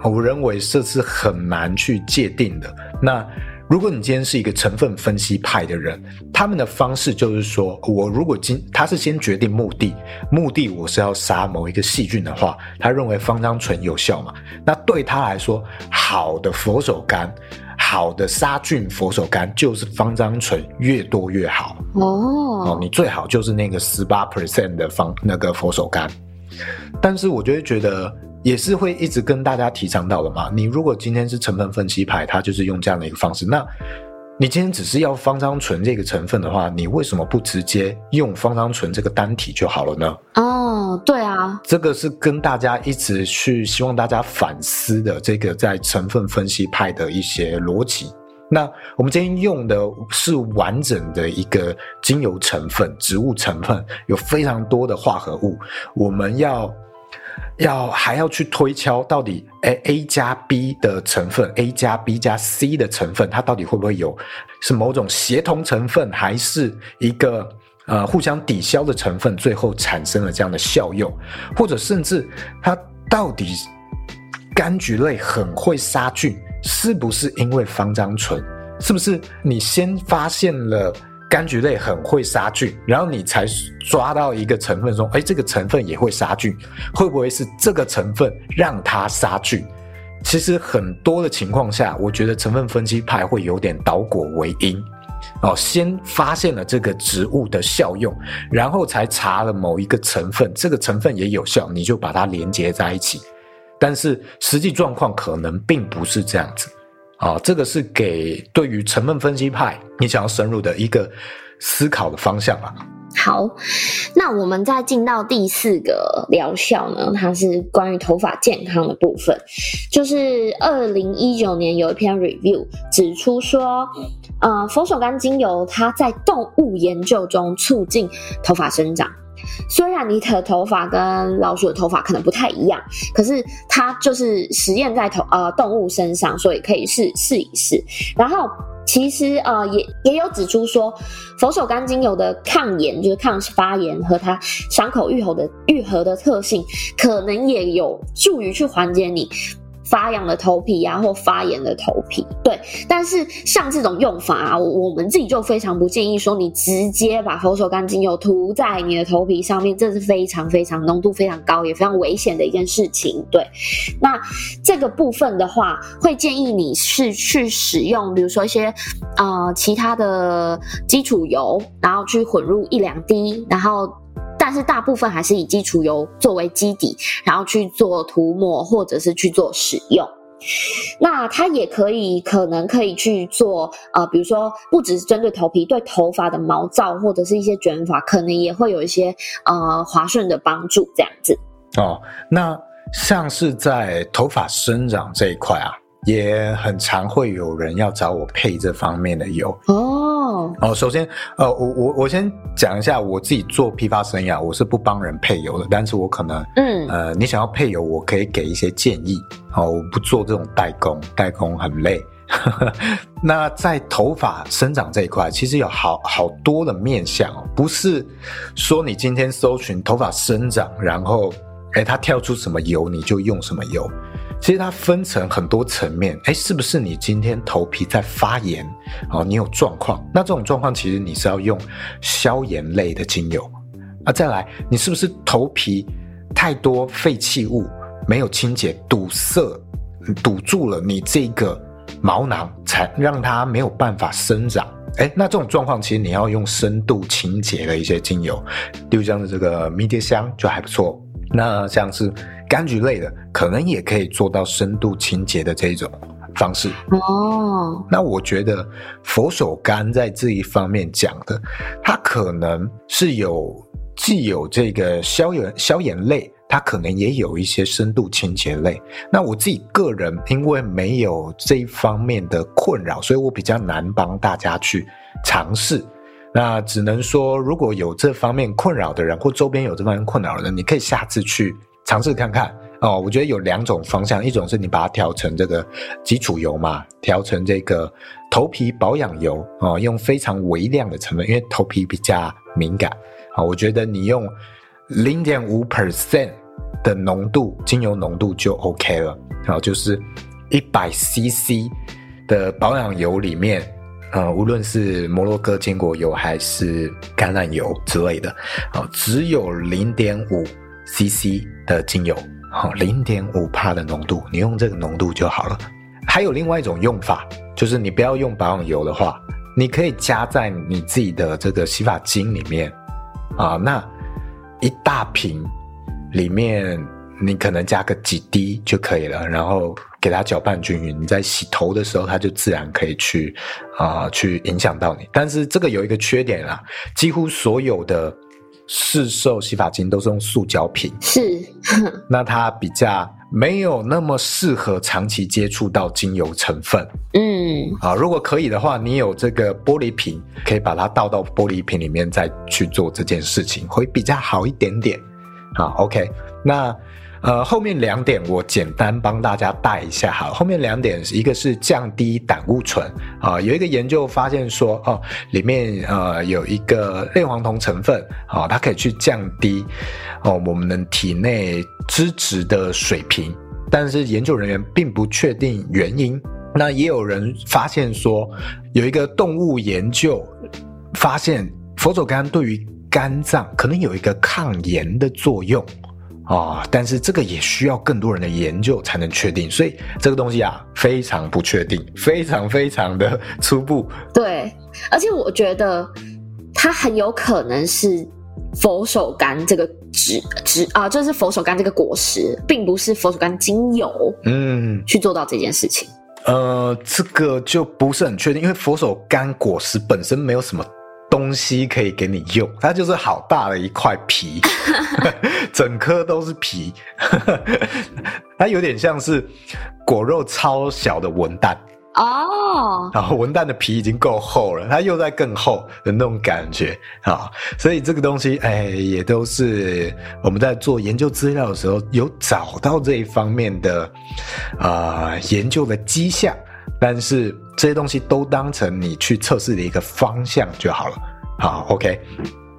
我认为这是很难去界定的。那如果你今天是一个成分分析派的人，他们的方式就是说，我如果今他是先决定目的，目的我是要杀某一个细菌的话，他认为方樟醇有效嘛？那对他来说，好的佛手柑。好的杀菌佛手柑就是方樟醇越多越好哦，哦，你最好就是那个十八 percent 的方那个佛手柑但是我就会觉得，也是会一直跟大家提倡到的嘛。你如果今天是成分分析派，它就是用这样的一个方式，那你今天只是要芳樟醇这个成分的话，你为什么不直接用芳樟醇这个单体就好了呢？哦，对啊，这个是跟大家一直去希望大家反思的这个在成分分析派的一些逻辑。那我们今天用的是完整的一个精油成分，植物成分有非常多的化合物，我们要要还要去推敲到底，哎 A 加 B 的成分，A 加 B 加 C 的成分，它到底会不会有是某种协同成分，还是一个呃互相抵消的成分，最后产生了这样的效用，或者甚至它到底柑橘类很会杀菌。是不是因为芳樟醇？是不是你先发现了柑橘类很会杀菌，然后你才抓到一个成分说，哎，这个成分也会杀菌？会不会是这个成分让它杀菌？其实很多的情况下，我觉得成分分析派会有点倒果为因，哦，先发现了这个植物的效用，然后才查了某一个成分，这个成分也有效，你就把它连接在一起。但是实际状况可能并不是这样子，啊，这个是给对于成分分析派你想要深入的一个思考的方向啊。好，那我们再进到第四个疗效呢，它是关于头发健康的部分，就是二零一九年有一篇 review 指出说，呃，佛手柑精油它在动物研究中促进头发生长。虽然你的头发跟老鼠的头发可能不太一样，可是它就是实验在头呃动物身上，所以可以试试一试。然后其实呃也也有指出说，佛手柑精油的抗炎就是抗发炎和它伤口愈合的愈合的特性，可能也有助于去缓解你。发痒的头皮呀、或发炎的头皮，对。但是像这种用法啊，我们自己就非常不建议说你直接把佛手柑精油涂在你的头皮上面，这是非常非常浓度非常高，也非常危险的一件事情。对。那这个部分的话，会建议你是去使用，比如说一些呃其他的基础油，然后去混入一两滴，然后。但是大部分还是以基础油作为基底，然后去做涂抹或者是去做使用。那它也可以可能可以去做呃，比如说不只是针对头皮，对头发的毛躁或者是一些卷发，可能也会有一些呃滑顺的帮助这样子。哦，那像是在头发生长这一块啊，也很常会有人要找我配这方面的油哦。哦，首先，呃，我我我先讲一下我自己做批发生涯，我是不帮人配油的，但是我可能，嗯，呃，你想要配油，我可以给一些建议。哦，我不做这种代工，代工很累。那在头发生长这一块，其实有好好多的面向哦，不是说你今天搜寻头发生长，然后，哎，它跳出什么油你就用什么油。其实它分成很多层面，哎，是不是你今天头皮在发炎？哦，你有状况，那这种状况其实你是要用消炎类的精油。啊，再来，你是不是头皮太多废弃物没有清洁，堵塞堵住了你这个毛囊，才让它没有办法生长？哎，那这种状况其实你要用深度清洁的一些精油，例如像是这个迷迭香就还不错。那像是。柑橘类的可能也可以做到深度清洁的这一种方式哦。那我觉得佛手柑在这一方面讲的，它可能是有既有这个消炎消炎类，它可能也有一些深度清洁类。那我自己个人因为没有这一方面的困扰，所以我比较难帮大家去尝试。那只能说，如果有这方面困扰的人，或周边有这方面困扰的人，你可以下次去。尝试看看哦，我觉得有两种方向，一种是你把它调成这个基础油嘛，调成这个头皮保养油哦，用非常微量的成分，因为头皮比较敏感啊，我觉得你用零点五 percent 的浓度精油浓度就 OK 了，好，就是一百 CC 的保养油里面，呃，无论是摩洛哥坚果油还是橄榄油之类的，啊，只有零点五。CC 的精油，好，零点五帕的浓度，你用这个浓度就好了。还有另外一种用法，就是你不要用保养油的话，你可以加在你自己的这个洗发精里面啊。那一大瓶里面你可能加个几滴就可以了，然后给它搅拌均匀。你在洗头的时候，它就自然可以去啊、呃、去影响到你。但是这个有一个缺点啦，几乎所有的市售洗发精都是用塑胶瓶，是，那它比较。没有那么适合长期接触到精油成分。嗯，啊，如果可以的话，你有这个玻璃瓶，可以把它倒到玻璃瓶里面再去做这件事情，会比较好一点点。好，OK，那。呃，后面两点我简单帮大家带一下哈。后面两点，一个是降低胆固醇啊、有一个研究发现说，哦，里面呃有一个类黄酮成分啊、哦，它可以去降低哦我们体内脂质的水平，但是研究人员并不确定原因。那也有人发现说，有一个动物研究发现佛手柑对于肝脏可能有一个抗炎的作用。哦，但是这个也需要更多人的研究才能确定，所以这个东西啊非常不确定，非常非常的初步。对，而且我觉得它很有可能是佛手柑这个植植啊，就是佛手柑这个果实，并不是佛手柑精油，嗯，去做到这件事情。呃，这个就不是很确定，因为佛手柑果实本身没有什么。东西可以给你用，它就是好大的一块皮，整颗都是皮，它有点像是果肉超小的文旦。哦，然后文旦的皮已经够厚了，它又在更厚的那种感觉啊，所以这个东西哎，也都是我们在做研究资料的时候有找到这一方面的啊、呃、研究的迹象。但是这些东西都当成你去测试的一个方向就好了。好，OK。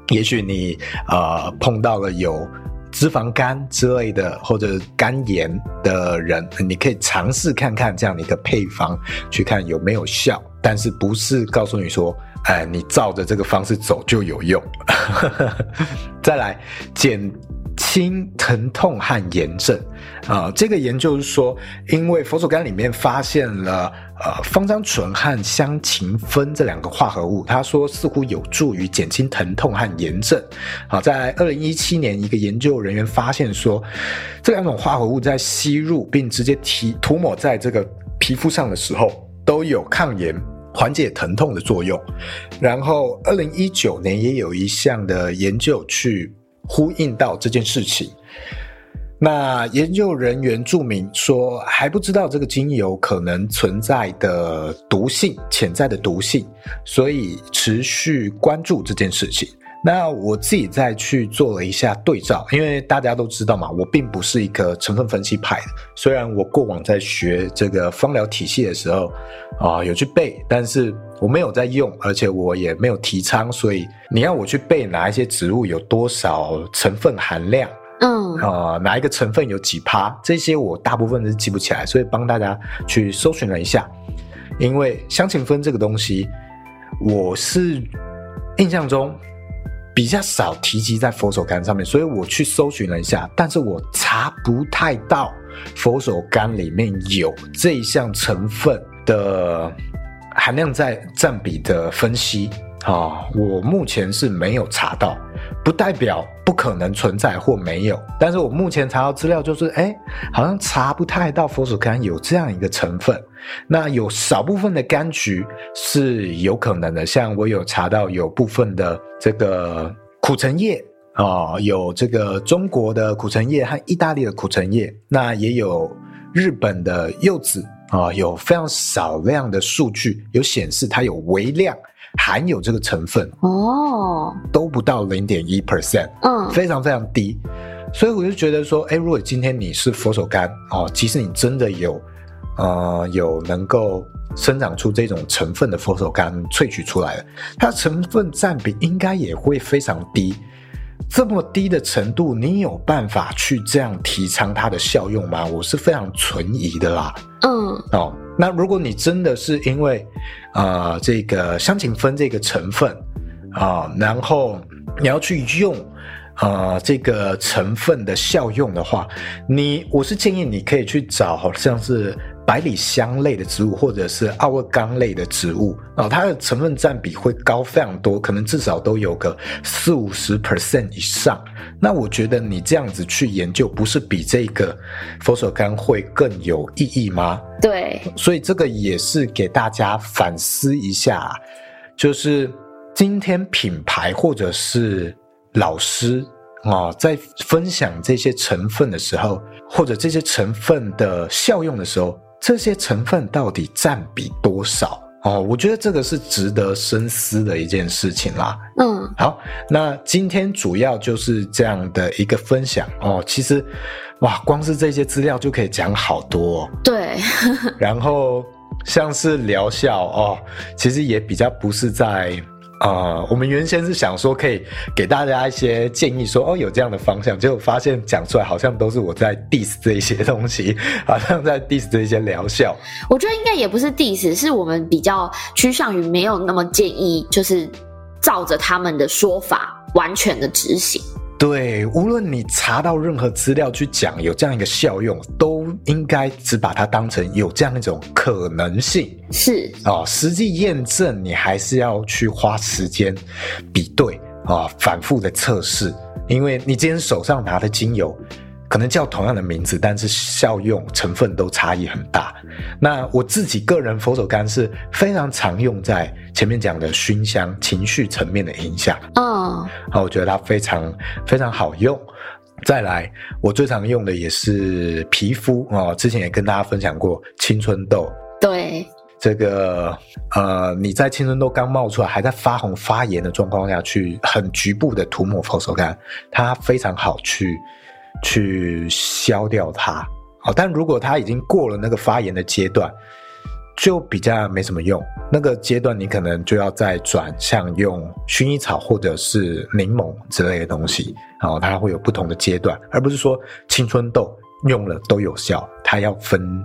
也许你呃碰到了有脂肪肝之类的或者肝炎的人，你可以尝试看看这样的一个配方，去看有没有效。但是不是告诉你说，哎，你照着这个方式走就有用。再来减。轻疼痛和炎症啊、这个研究是说，因为佛手柑里面发现了呃芳樟醇和香芹酚这两个化合物，他说似乎有助于减轻疼痛和炎症。好、在二零一七年，一个研究人员发现说，这两种化合物在吸入并直接提涂抹在这个皮肤上的时候，都有抗炎、缓解疼痛的作用。然后，二零一九年也有一项的研究去。呼应到这件事情，那研究人员注明说，还不知道这个精油可能存在的毒性，潜在的毒性，所以持续关注这件事情。那我自己再去做了一下对照，因为大家都知道嘛，我并不是一个成分分析派的。虽然我过往在学这个芳疗体系的时候啊、有去背，但是我没有在用，而且我也没有提倡。所以你要我去背哪一些植物有多少成分含量，嗯啊、呃，哪一个成分有几趴，这些我大部分是记不起来。所以帮大家去搜寻了一下，因为香芹酚这个东西，我是印象中。比较少提及在佛手柑上面，所以我去搜寻了一下，但是我查不太到佛手柑里面有这一项成分的含量在占比的分析啊，我目前是没有查到，不代表不可能存在或没有，但是我目前查到资料就是，哎，好像查不太到佛手柑有这样一个成分。那有少部分的柑橘是有可能的，像我有查到有部分的这个苦橙叶啊，有这个中国的苦橙叶和意大利的苦橙叶，那也有日本的柚子啊，有非常少量的数据有显示它有微量含有这个成分哦，都不到零点一 percent，嗯，非常非常低，所以我就觉得说，哎，如果今天你是佛手柑哦，即使你真的有。呃，有能够生长出这种成分的佛手柑萃取出来的，它成分占比应该也会非常低。这么低的程度，你有办法去这样提倡它的效用吗？我是非常存疑的啦。嗯，哦，那如果你真的是因为呃这个香芹酚这个成分啊，呃，然后你要去用。呃，这个成分的效用的话，你我是建议你可以去找好像是百里香类的植物或者是奥尔冈类的植物哦，它的成分占比会高非常多，可能至少都有个四五十 percent 以上。那我觉得你这样子去研究，不是比这个佛手柑会更有意义吗？对，所以这个也是给大家反思一下，就是今天品牌或者是老师啊，在分享这些成分的时候，或者这些成分的效用的时候。这些成分到底占比多少？哦，我觉得这个是值得深思的一件事情啦。嗯，好，那今天主要就是这样的一个分享哦。其实，哇，光是这些资料就可以讲好多哦。对，然后像是疗效哦，其实也比较不是在。啊、我们原先是想说可以给大家一些建议说，哦有这样的方向，结果发现讲出来好像都是我在 diss 这一些东西，好像在 diss 这一些疗效。我觉得应该也不是 diss，是我们比较趋向于没有那么建议，就是照着他们的说法完全的执行。对，无论你查到任何资料去讲有这样一个效用，都应该只把它当成有这样一种可能性。是啊、哦，实际验证你还是要去花时间比对啊、哦，反复的测试，因为你今天手上拿的精油。可能叫同样的名字，但是效用成分都差异很大。那我自己个人佛手柑是非常常用在前面讲的熏香、情绪层面的影响。嗯，好，我觉得它非常非常好用。再来，我最常用的也是皮肤哦，之前也跟大家分享过青春痘。对，这个呃，你在青春痘刚冒出来，还在发红发炎的状况下去，很局部的涂抹佛手柑，它非常好去。去消掉它，好，但如果它已经过了那个发炎的阶段，就比较没什么用。那个阶段你可能就要再转向用薰衣草或者是柠檬之类的东西，然后，它会有不同的阶段，而不是说青春痘用了都有效，它要分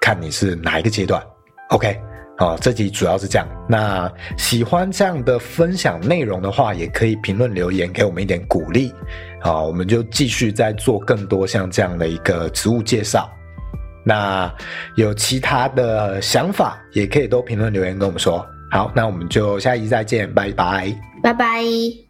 看你是哪一个阶段。OK。好，这集主要是这样。那喜欢这样的分享内容的话，也可以评论留言给我们一点鼓励。好，我们就继续再做更多像这样的一个植物介绍。那有其他的想法，也可以都评论留言跟我们说。好，那我们就下一集再见，拜拜，拜拜。